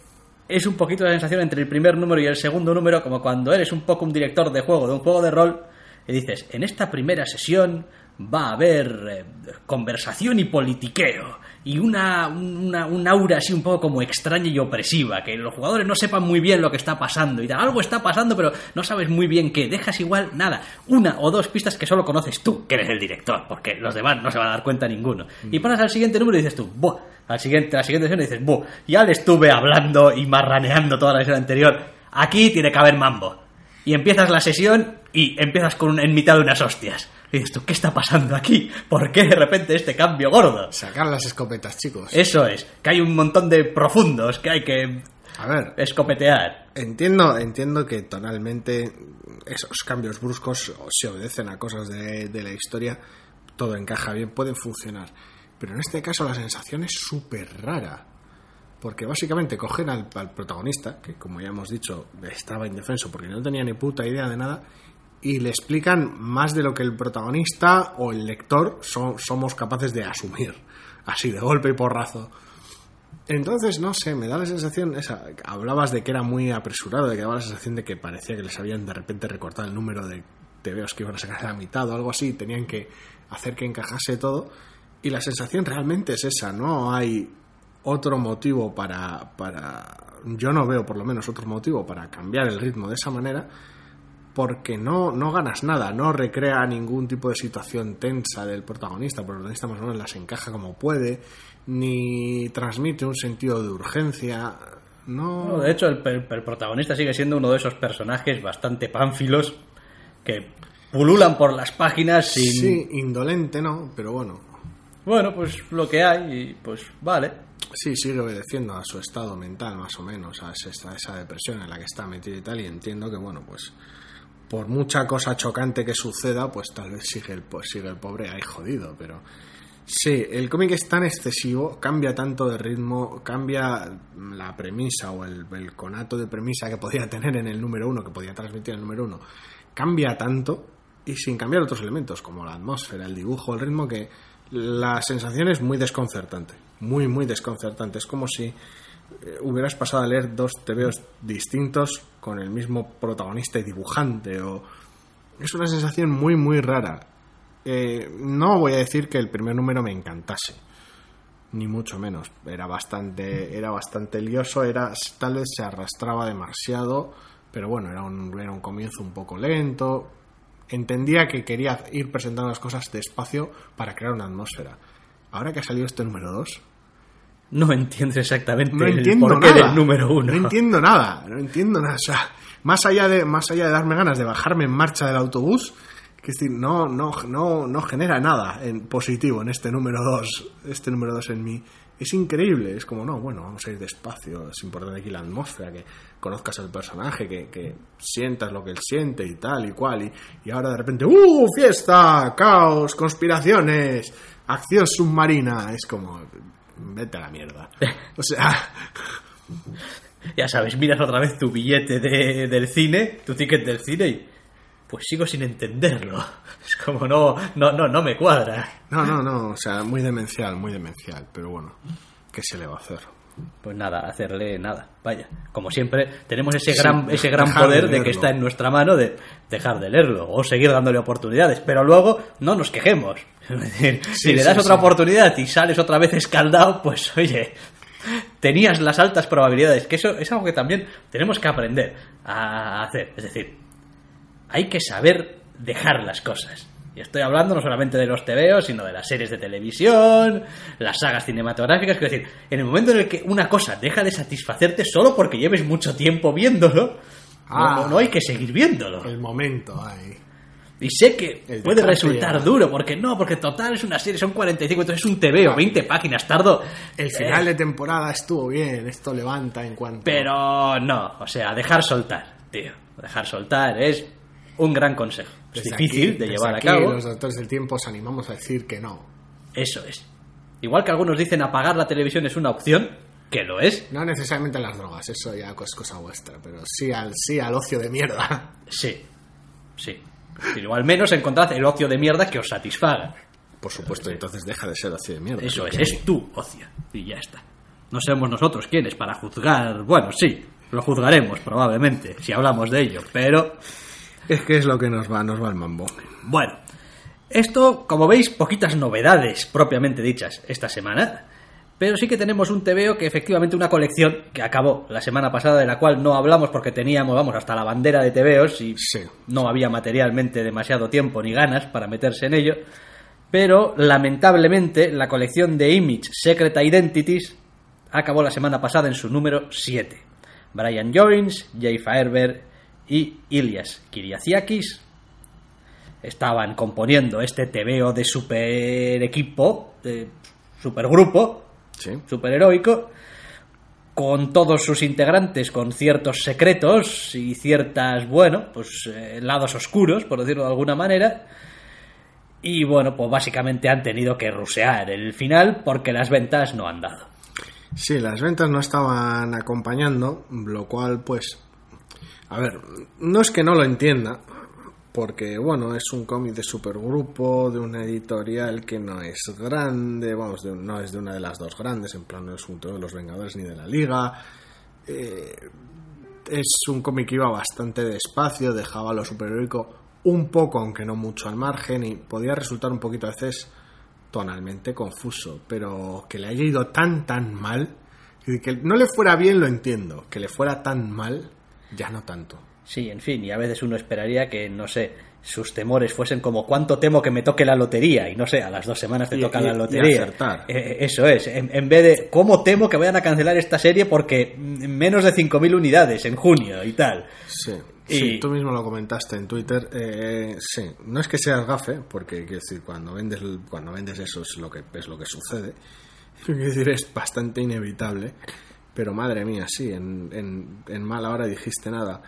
es un poquito la sensación entre el primer número y el segundo número, como cuando eres un poco un director de juego, de un juego de rol, y dices, en esta primera sesión va a haber eh, conversación y politiqueo, y una, una, un aura así un poco como extraña y opresiva, que los jugadores no sepan muy bien lo que está pasando, y tal, algo está pasando, pero no sabes muy bien qué, dejas igual nada, una o dos pistas que solo conoces tú, que eres el director, porque los demás no se van a dar cuenta ninguno. Y pones al siguiente número y dices tú, ¡buah! Al siguiente, a la siguiente sesión dices, ¡buah! Ya le estuve hablando y marraneando toda la sesión anterior, aquí tiene que haber mambo. Y empiezas la sesión y empiezas con un- en mitad de unas hostias. Y dices tú, ¿qué está pasando aquí? ¿Por qué de repente este cambio gordo? Sacar las escopetas, chicos. Eso es, que hay un montón de profundos que hay que A ver, escopetear. entiendo, entiendo que tonalmente esos cambios bruscos se obedecen a cosas de, de la historia, todo encaja bien, pueden funcionar. Pero en este caso la sensación es súper rara. Porque básicamente cogen al, protagonista, que como ya hemos dicho, estaba indefenso porque no tenía ni puta idea de nada, y le explican más de lo que el protagonista o el lector so- somos capaces de asumir, así de golpe y porrazo. Entonces, no sé, me da la sensación, esa, hablabas de que era muy apresurado, de que daba la sensación de que parecía que les habían de repente recortado el número de TVOs que iban a sacar a la mitad o algo así, tenían que hacer que encajase todo, y la sensación realmente es esa, no hay otro motivo para, para, yo no veo por lo menos otro motivo para cambiar el ritmo de esa manera, porque no, no ganas nada, no recrea ningún tipo de situación tensa del protagonista, porque el protagonista más o menos las encaja como puede, ni transmite un sentido de urgencia, no... No, de hecho, el, el- el protagonista sigue siendo uno de esos personajes bastante pánfilos que pululan por las páginas sin... Sí, indolente no, pero bueno, Bueno, pues lo que hay y pues vale. Sí, sigue obedeciendo a su estado mental más o menos, a esa, esa depresión en la que está metido y tal, y entiendo que bueno, pues por mucha cosa chocante que suceda, pues tal vez sigue el, sigue el pobre ahí jodido, pero sí, el cómic es tan excesivo, cambia tanto de ritmo, cambia la premisa o el, el conato de premisa que podía tener en el número uno, que podía transmitir el número uno, cambia tanto y sin cambiar otros elementos como la atmósfera, el dibujo, el ritmo, que la sensación es muy desconcertante, muy, muy desconcertante. Es como si eh, hubieras pasado a leer dos TVOs distintos con el mismo protagonista y dibujante o es una sensación muy muy rara Eh, no voy a decir que el primer número me encantase ni mucho menos era bastante era bastante lioso era tal vez se arrastraba demasiado pero bueno era un, era un comienzo un poco lento entendía que quería ir presentando las cosas despacio para crear una atmósfera ahora que ha salido este número 2 No entiendo exactamente no el entiendo porqué nada. del número uno. No entiendo nada, no entiendo nada. O sea, más allá de, más allá de darme ganas de bajarme en marcha del autobús, que es decir, no, no, no, no genera nada en positivo en este número 2, este número 2 en mí. Es increíble, es como, no, bueno, vamos a ir despacio, es importante aquí la atmósfera, que conozcas al personaje, que, que sientas lo que él siente y tal y cual, y, y ahora de repente, ¡uh! ¡Fiesta! ¡Caos! ¡Conspiraciones! ¡Acción submarina! Es como, vete a la mierda. *laughs* O sea, Ya sabes, miras otra vez tu billete de- del cine, tu ticket del cine y pues sigo sin entenderlo. *laughs* Es como no, no, no, no me cuadra. No, no, no, o sea, muy demencial, muy demencial, pero bueno, ¿qué se le va a hacer? Pues nada, hacerle nada. Vaya, como siempre, tenemos ese Sí, gran, ese gran de poder de, que está en nuestra mano de dejar de leerlo o seguir dándole oportunidades, pero luego no nos quejemos. *laughs* Es decir, si le sí, das otra oportunidad y sales otra vez escaldado, pues *laughs* oye, tenías las altas probabilidades, que eso es algo que también tenemos que aprender a hacer. Es decir, hay que saber dejar las cosas. Y estoy hablando no solamente de los TVOs, sino de las series de televisión, las sagas cinematográficas. Es decir, en el momento en el que una cosa deja de satisfacerte solo porque lleves mucho tiempo viéndolo, no- Ah. no, no hay que seguir viéndolo. El momento, ay. Y sé que El puede resultar duro, porque no, porque total es una serie, son 45, entonces es un TVO, 20 páginas, tardo. El eh, final de temporada estuvo bien, esto levanta en cuanto... Pero no, o sea, dejar soltar, tío. Dejar soltar es un gran consejo. Es Desde difícil aquí- de llevar a aquí, cabo. Los doctores del tiempo os animamos a decir que no. Eso es. Igual que algunos dicen apagar la televisión es una opción, que lo es. No necesariamente las drogas, eso ya es cosa vuestra, pero sí al, sí al ocio de mierda. *laughs* Sí, sí. Pero al menos encontrad el ocio de mierda que os satisfaga. Por supuesto, entonces deja de ser ocio de mierda. Eso es, porque- es tu ocio. Y ya está. No seremos nosotros quienes para juzgar. Bueno, sí, lo juzgaremos probablemente, si hablamos de ello, pero Es que es lo que nos va, nos va el mambo. Bueno, esto, como veis, poquitas novedades propiamente dichas esta semana, pero sí que tenemos un TVO que efectivamente una colección que acabó la semana pasada, de la cual no hablamos porque teníamos, vamos, hasta la bandera de TVOs y Sí. no había materialmente demasiado tiempo ni ganas para meterse en ello, pero lamentablemente la colección de Image Secret Identities acabó la semana pasada en su número 7. Brian Joins, Jay Faerber y Ilias Kiriakiakis estaban componiendo este TVO de super equipo, de supergrupo, Sí. superheroico, con todos sus integrantes con ciertos secretos y ciertas, bueno, pues eh, lados oscuros, por decirlo de alguna manera. Y bueno, pues básicamente han tenido que rusear el final porque las ventas no han dado. Sí, las ventas no estaban acompañando, lo cual, pues, a ver, no es que no lo entienda, porque, bueno, es un cómic de supergrupo, de una editorial que no es grande, vamos, de- no es de una de las dos grandes, en plan, no es uno de los Vengadores ni de la Liga. Eh, es un cómic que iba bastante despacio, dejaba lo superheroico un poco, aunque no mucho al margen, y podía resultar un poquito a veces tonalmente confuso, pero que le haya ido tan tan mal, que no le fuera bien lo entiendo, que le fuera tan mal, ya no tanto. Sí, en fin, y a veces uno esperaría que, no sé, sus temores fuesen como cuánto temo que me toque la lotería y no sé, a las dos semanas te Y- toca y- la lotería. acertar. Eh, eso es, en, en vez de cómo temo que vayan a cancelar esta serie porque menos de 5.000 unidades en junio y tal. Sí, Y- sí, tú mismo lo comentaste en Twitter. eh, sí, no es que seas gafe, porque quiero decir, cuando vendes, cuando vendes eso es lo que, es lo que sucede. *laughs* Quiero decir, es bastante inevitable. Pero madre mía, sí, en, en, mala hora dijiste nada.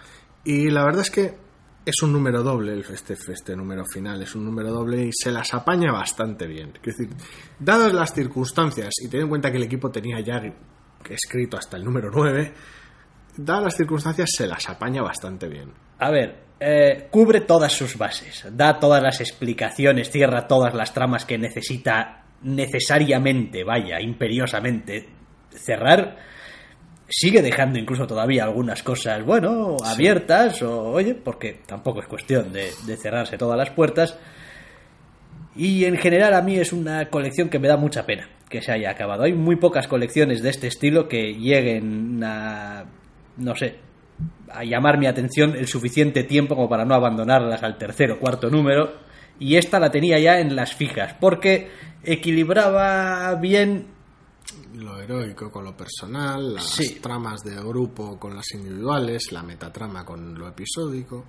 Y la verdad es que es un número doble, este, este número final es un número doble y se las apaña bastante bien. Quiero decir, dadas las circunstancias y teniendo en cuenta que el equipo tenía ya escrito hasta el número 9, dadas las circunstancias se las apaña bastante bien. A ver, eh, cubre todas sus bases, da todas las explicaciones, cierra todas las tramas que necesita necesariamente, vaya, imperiosamente cerrar. Sigue dejando incluso todavía algunas cosas, bueno, abiertas, o oye, porque tampoco es cuestión de, de cerrarse todas las puertas. Y en general a mí es una colección que me da mucha pena que se haya acabado. Hay muy pocas colecciones de este estilo que lleguen a, no sé, a llamar mi atención el suficiente tiempo como para no abandonarlas al tercer o cuarto número. Y esta la tenía ya en las fijas, porque equilibraba bien Lo heroico con lo personal, las Sí. tramas de grupo con las individuales, la metatrama con lo episódico.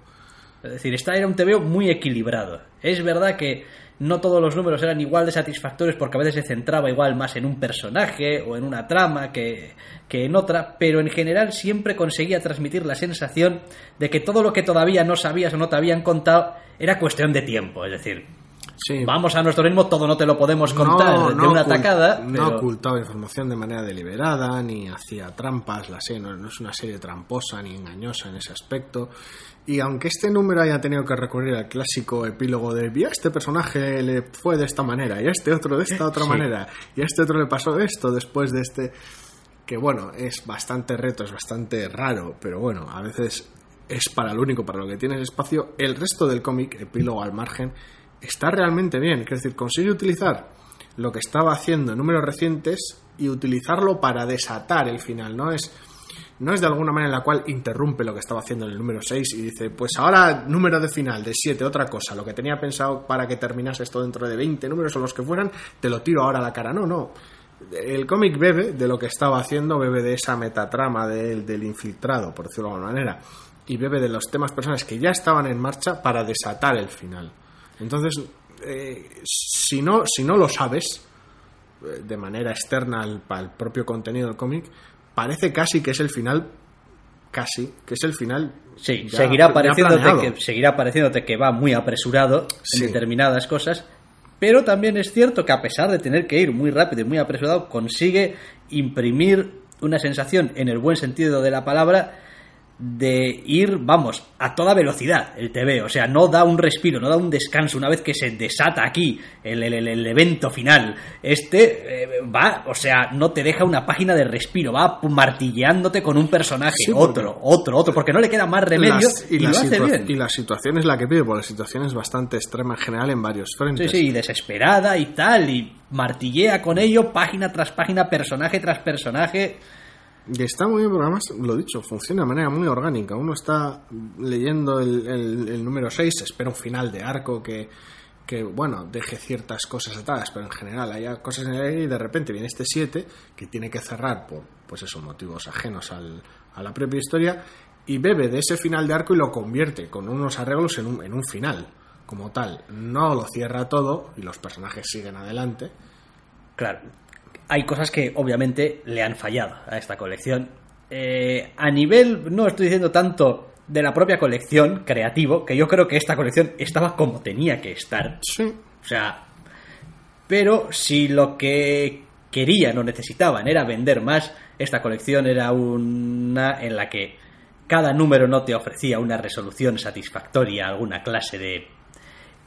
Es decir, esta era un TVO muy equilibrado. Es verdad que no todos los números eran igual de satisfactorios porque a veces se centraba igual más en un personaje o en una trama que, que en otra, pero en general siempre conseguía transmitir la sensación de que todo lo que todavía no sabías o no te habían contado era cuestión de tiempo. Es decir, Sí, vamos a nuestro ritmo, todo no te lo podemos contar de una atacada. no pero- ocultaba información de manera deliberada, ni hacía trampas, la serie no, no es una serie tramposa ni engañosa en ese aspecto. Y aunque este número haya tenido que recurrir al clásico epílogo de y a este personaje le fue de esta manera, y a este otro de esta *laughs* otra Sí. manera, y a este otro le pasó esto después de este. Que bueno, es bastante reto, es bastante raro, pero bueno, a veces es para lo único, para lo que tienes espacio. El resto del cómic, epílogo al margen, está realmente bien. Quiero decir, consigue utilizar lo que estaba haciendo en números recientes y utilizarlo para desatar el final. No es, no es de alguna manera en la cual interrumpe lo que estaba haciendo en el número 6 y dice, pues ahora número de final de 7, otra cosa. Lo que tenía pensado para que terminase esto dentro de 20 números o los que fueran, te lo tiro ahora a la cara. No, no. El cómic bebe de lo que estaba haciendo, bebe de esa metatrama del, del infiltrado, por decirlo de alguna manera, y bebe de los temas personales que ya estaban en marcha para desatar el final. Entonces, eh, si, no, si no lo sabes, eh, de manera externa al, al propio contenido del cómic, parece casi que es el final, casi, que es el final Sí, ya- seguirá, pareciéndote que, seguirá pareciéndote que va muy apresurado Sí. en determinadas cosas, pero también es cierto que a pesar de tener que ir muy rápido y muy apresurado, consigue imprimir una sensación, en el buen sentido de la palabra, de ir, vamos, a toda velocidad el TV. O sea, no da un respiro, no da un descanso. Una vez que se desata aquí el, el- el- evento final, este eh, va, o sea, no te deja una página de respiro, va martilleándote con un personaje, Sí, otro, otro, otro, porque no le queda más remedio Las- y, la lo hace situa- bien. y la situación es la que pide, porque la situación es bastante extrema en general en varios Sí, frentes. sí, y desesperada y tal, y martillea con ello página tras página, personaje tras personaje. Y está muy bien, porque además, lo dicho, funciona de manera muy orgánica. Uno está leyendo el, el- número 6, espera un final de arco que, que, bueno, deje ciertas cosas atadas, pero en general haya cosas en el aire y de repente viene este 7 que tiene que cerrar por, pues esos motivos ajenos al- a la propia historia y bebe de ese final de arco y lo convierte con unos arreglos en un, en un final como tal. No lo cierra todo y los personajes siguen adelante. Claro, hay cosas que obviamente le han fallado a esta colección. Eh, a nivel, no estoy diciendo tanto de la propia colección creativo, que yo creo que esta colección estaba como tenía que estar. Sí, O sea, pero si lo que querían o necesitaban era vender más, esta colección era una en la que cada número no te ofrecía una resolución satisfactoria a alguna clase de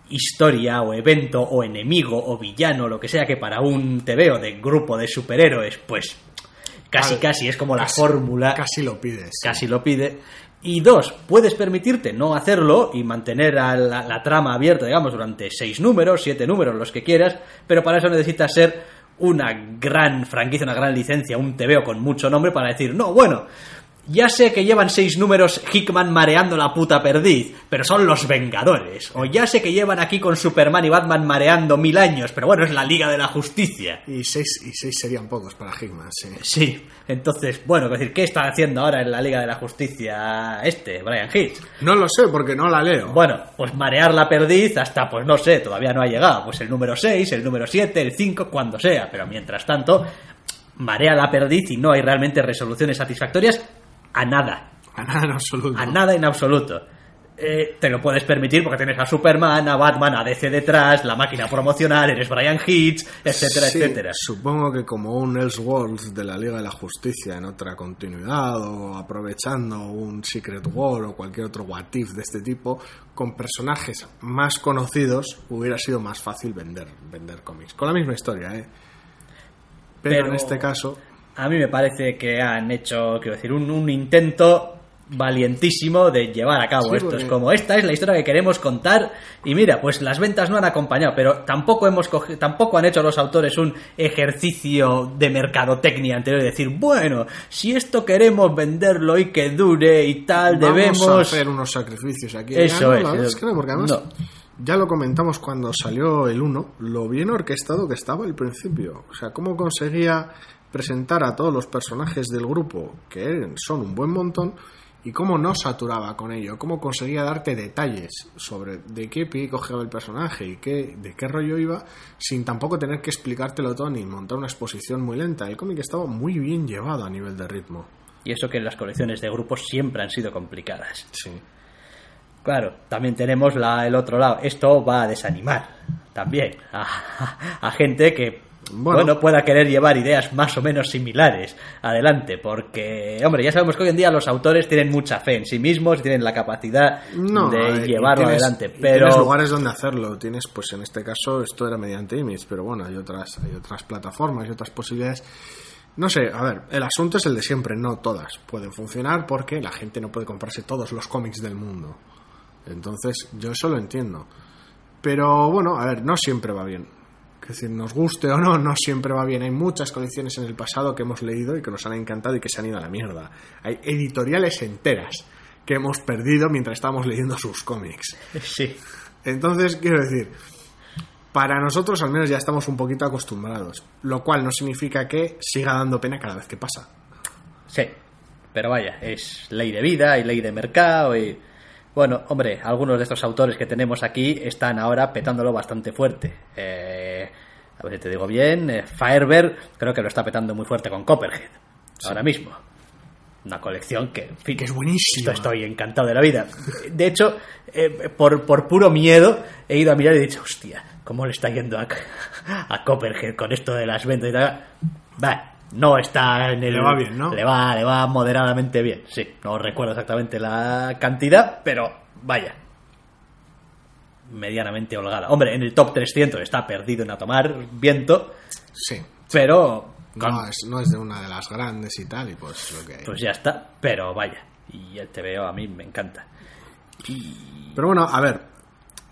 historia o evento o enemigo o villano, lo que sea que para un TVO de grupo de superhéroes, pues casi casi es como la Casi- fórmula Casi lo pides. casi lo pide. Y dos, puedes permitirte no hacerlo y mantener a la, la trama abierta, digamos, durante seis números, siete números, los que quieras, pero para eso necesitas ser una gran franquicia, una gran licencia, un TVO con mucho nombre para decir, no, bueno, ya sé que llevan seis números Hickman mareando la puta perdiz, pero son los Vengadores. O ya sé que llevan aquí con Superman y Batman mareando mil años, pero bueno, es la Liga de la Justicia. Y seis, y seis serían pocos para Hickman, sí. Sí, entonces, bueno, decir, ¿qué está haciendo ahora en la Liga de la Justicia este, Brian Hitch? No lo sé porque no la leo. Bueno, pues marear la perdiz hasta, pues no sé, todavía no ha llegado. Pues el número 6, el número 7, el 5, cuando sea. Pero mientras tanto, marea la perdiz y no hay realmente resoluciones satisfactorias a nada. A nada en absoluto. A nada en absoluto. Eh, te lo puedes permitir porque tienes a Superman, a Batman, a DC detrás, la máquina promocional, eres Brian Hitch, etcétera, Sí, etcétera. Supongo que como un Elseworlds de la Liga de la Justicia en otra continuidad o aprovechando un Secret War o cualquier otro What If de este tipo, con personajes más conocidos hubiera sido más fácil vender, vender cómics. Con la misma historia, ¿eh? Pero, Pero- en este caso, A mí me parece que han hecho, quiero decir, un, un intento valientísimo de llevar a cabo Sí, esto. porque- Es como, esta es la historia que queremos contar y mira, pues las ventas no han acompañado, pero tampoco hemos cogi- tampoco han hecho los autores un ejercicio de mercadotecnia anterior de decir, bueno, si esto queremos venderlo y que dure y tal, vamos debemos... a hacer unos sacrificios aquí. Eso Ya, no, es, la verdad es que no, porque además no. ya lo comentamos cuando salió el 1, lo bien orquestado que estaba al principio. O sea, cómo conseguía presentar a todos los personajes del grupo, que son un buen montón, y cómo no saturaba con ello, cómo conseguía darte detalles sobre de qué pie cogía el personaje y qué, de qué rollo iba, sin tampoco tener que explicártelo todo ni montar una exposición muy lenta. El cómic estaba muy bien llevado a nivel de ritmo. Y eso que las colecciones de grupos siempre han sido complicadas. Sí. Claro, también tenemos la, el otro lado. Esto va a desanimar también a, a gente que Bueno. bueno. pueda querer llevar ideas más o menos similares adelante, porque, hombre, ya sabemos que hoy en día los autores tienen mucha fe en sí mismos y tienen la capacidad No, de y llevarlo tienes- adelante, pero tienes lugares donde hacerlo. Tienes, pues en este caso, esto era mediante Image, pero bueno, hay otras, hay otras plataformas y otras posibilidades. No sé, a ver, el asunto es el de siempre, no todas pueden funcionar porque la gente no puede comprarse todos los cómics del mundo. Entonces, yo eso lo entiendo. Pero bueno, a ver, no siempre va bien. Es decir, nos guste o no, no siempre va bien. Hay muchas colecciones en el pasado que hemos leído y que nos han encantado y que se han ido a la mierda. Hay editoriales enteras que hemos perdido mientras estábamos leyendo sus cómics. *laughs* sí, Entonces, quiero decir, para nosotros al menos ya estamos un poquito acostumbrados, lo cual no significa que siga dando pena cada vez que pasa. sí, pero vaya, es ley de vida y ley de mercado y... Bueno, hombre, algunos de estos autores que tenemos aquí están ahora petándolo bastante fuerte. Eh, a ver si te digo bien, eh, Firebird creo que lo está petando muy fuerte con Copperhead, ahora mismo. Una colección que, en fin, Que es buenísima. esto estoy encantado de la vida. De hecho, eh, por, por puro miedo, he ido a mirar y he dicho, hostia, ¿cómo le está yendo a, a Copperhead con esto de las ventas y tal? Va, no está en el... Le va bien, ¿no? Le va, le va moderadamente bien, sí. No recuerdo exactamente la cantidad, pero vaya. Medianamente holgada. Hombre, en el top 300 está perdido en a tomar viento, Sí. pero... con- No es, no es de una de las grandes y tal, y pues lo que hay. Pues ya está, pero vaya. Y el TVO a mí me encanta. Pero bueno, a ver,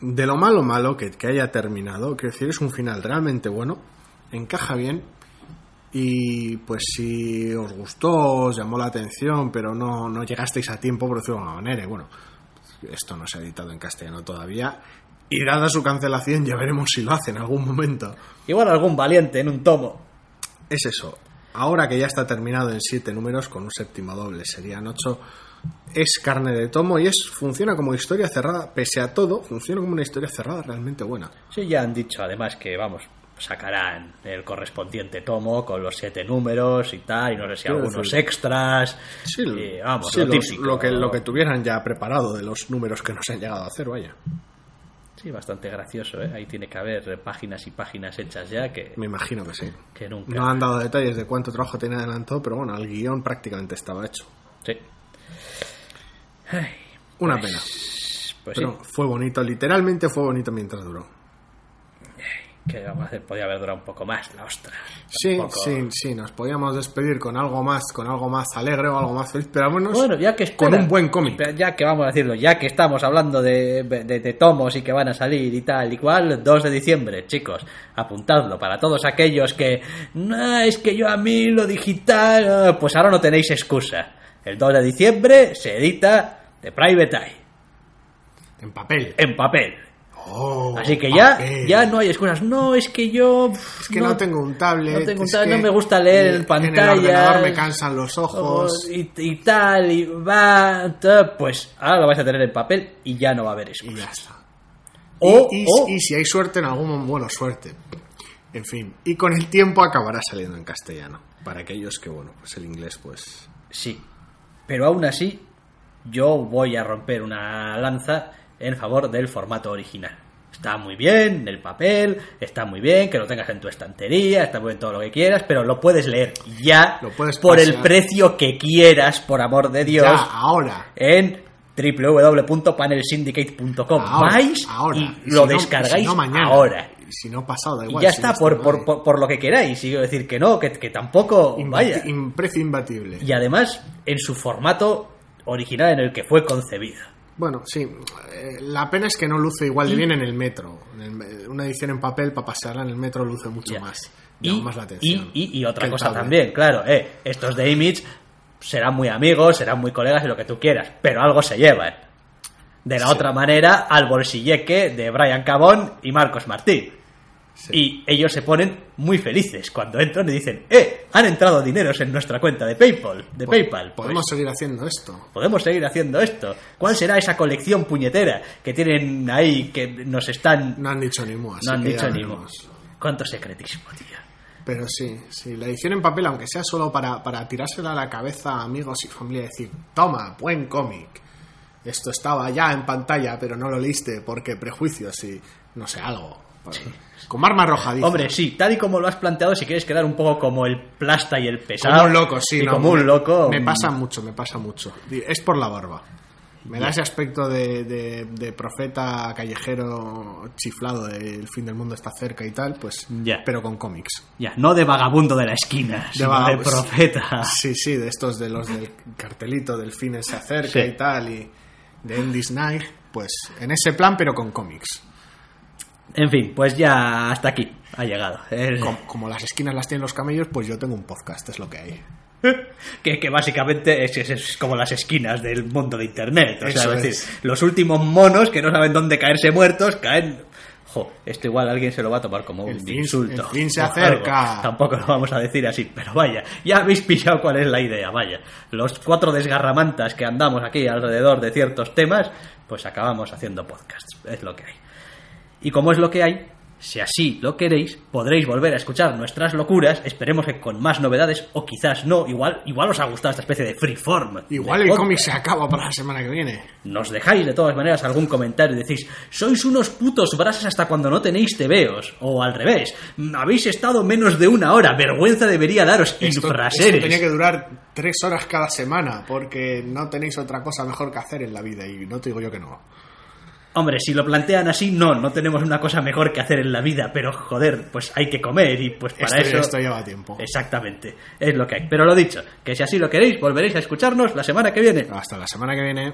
de lo malo malo que, que haya terminado, quiero decir, es un final realmente bueno, encaja bien, y pues si os gustó, os llamó la atención, pero no, no llegasteis a tiempo, por decirlo de alguna manera, y bueno, esto no se ha editado en castellano todavía, y dada su cancelación ya veremos si lo hace en algún momento. Igual algún valiente en un tomo. Es eso, ahora que ya está terminado en siete números, con un séptimo doble serían ocho, es carne de tomo y es funciona como historia cerrada, pese a todo, funciona como una historia cerrada realmente buena. Sí, ya han dicho además que, vamos, sacarán el correspondiente tomo con los siete números y tal, y no sé si algunos decir- extras. Sí, y, vamos, sí, lo típico. lo, que, lo que tuvieran ya preparado de los números que nos han llegado a hacer, vaya. Sí, bastante gracioso, ¿eh? Ahí tiene que haber páginas y páginas hechas ya que, Me imagino que sí. que nunca. No han dado detalles de cuánto trabajo tenía adelantado, pero bueno, el guion prácticamente estaba hecho. Sí. Ay, Una pena. pues Pero sí, fue bonito, literalmente fue bonito mientras duró. Que vamos a hacer, podía haber durado un poco más, la ostra. Sí, sí, sí, nos podíamos despedir con algo más, con algo más alegre o algo más feliz, pero vámonos Bueno, ya que con un buen cómic. Ya que vamos a decirlo, ya que estamos hablando de, de- de tomos y que van a salir y tal y cual, 2 de diciembre, chicos, apuntadlo para todos aquellos que, no, es que yo a mí lo digital, ah", pues ahora no tenéis excusa. El 2 de diciembre se edita The Private Eye, En papel. en papel. Oh, Así que ya, papel. ya no hay excusas. No, es que yo... Es que no, tengo un tablet. no tengo un es tablet, que no me gusta leer en En el ordenador me cansan los ojos. y, y tal, y va, pues ahora lo vais a tener en papel y ya no va a haber Y excusas. ya está. O, y, y- o- y si hay suerte en algún momento, bueno, suerte. En fin, y con el tiempo acabará saliendo en castellano. Para aquellos que, bueno, pues el inglés, pues. sí, pero aún así yo voy a romper una lanza en favor del formato original. Está muy bien el papel, está muy bien que lo tengas en tu estantería, está muy bien todo lo que quieras, pero lo puedes leer ya Lo puedes por el precio que quieras, por amor de Dios. Ya, ahora. en www.panelsyndicate.com. Vais ahora. y Y lo si no- descargáis si no mañana. ahora. Y si no pasado, da Y igual. ya si está, por, por, por, por lo que queráis. Y quiero decir que no, que, que tampoco. Imbati- Vaya. precio imbatible. Y además, en su formato original en el que fue concebido. Bueno, sí. eh, La pena es que no luce igual de bien en el metro. Una edición en papel para pasearla en el metro luce mucho más. Y, más la atención. y, y- y otra cosa tablet. también, claro, eh, estos de Image serán muy amigos, serán muy colegas y lo que tú quieras, pero algo se llevan. De la Sí. otra manera, al bolsilleque de Brian Cabón y Marcos Martín. Sí. Y ellos se ponen muy felices cuando entran y dicen, ¡eh! Han entrado dineros en nuestra cuenta de PayPal. De PayPal. Pues, Podemos seguir haciendo esto. podemos seguir haciendo esto. ¿Cuál será esa colección puñetera que tienen ahí que nos están... No han dicho ni mu, así No han dicho ni veremos. Cuánto secretismo, tío. Pero sí, sí, la edición en papel, aunque sea solo para, para tirársela a la cabeza a amigos y familia y decir, toma, buen cómic. Esto estaba ya en pantalla, pero no lo leíste porque prejuicios y no sé, algo. Como arma arrojadiza. Hombre, sí, tal y como lo has planteado, si quieres quedar un poco como el plasta y el pesado. como un loco, sí. No, como un loco. Me mm, pasa mucho, me pasa mucho. Es por la barba. Me da ese aspecto de, de- de profeta callejero chiflado de el fin del mundo está cerca y tal, pues, Ya. pero con cómics. Ya, no de vagabundo de la esquina, sino de profeta. Sí, sí, de estos de los del cartelito del fin se acerca Sí. y tal, y de Andy's Night, pues en ese plan, pero con cómics. En fin, pues ya hasta aquí ha llegado. El- Como, las esquinas las tienen los camellos, pues yo tengo un podcast, es lo que hay. *laughs* que, que básicamente es, es- es como las esquinas del mundo de internet. O sea, es decir, los últimos monos que no saben dónde caerse muertos caen. Jo, esto igual alguien se lo va a tomar como El un fin- insulto. el fin se acerca. algo. Tampoco lo vamos a decir así, pero vaya, ya habéis pillado cuál es la idea, vaya. Los cuatro desgarramantas que andamos aquí alrededor de ciertos temas, pues acabamos haciendo podcasts. Es lo que hay. Y como es lo que hay, Si así lo queréis, podréis volver a escuchar nuestras locuras, esperemos que con más novedades, o quizás no, igual, igual os ha gustado esta especie de freeform. Igual de el cómic se acaba para la semana que viene. Nos dejáis de todas maneras algún comentario y decís, sois unos putos brasas hasta cuando no tenéis tebeos. O al revés, "Mm, habéis estado menos de una hora, vergüenza debería daros, Esto, esto infraseres. tenía que durar tres horas cada semana porque no tenéis otra cosa mejor que hacer en la vida y no te digo yo que no. Hombre, si lo plantean así, no, no tenemos una cosa mejor que hacer en la vida, pero joder, pues hay que comer y pues para Esto, eso... esto lleva tiempo. Exactamente, es lo que hay. Pero lo dicho, que si así lo queréis, volveréis a escucharnos la semana que viene. Hasta la semana que viene.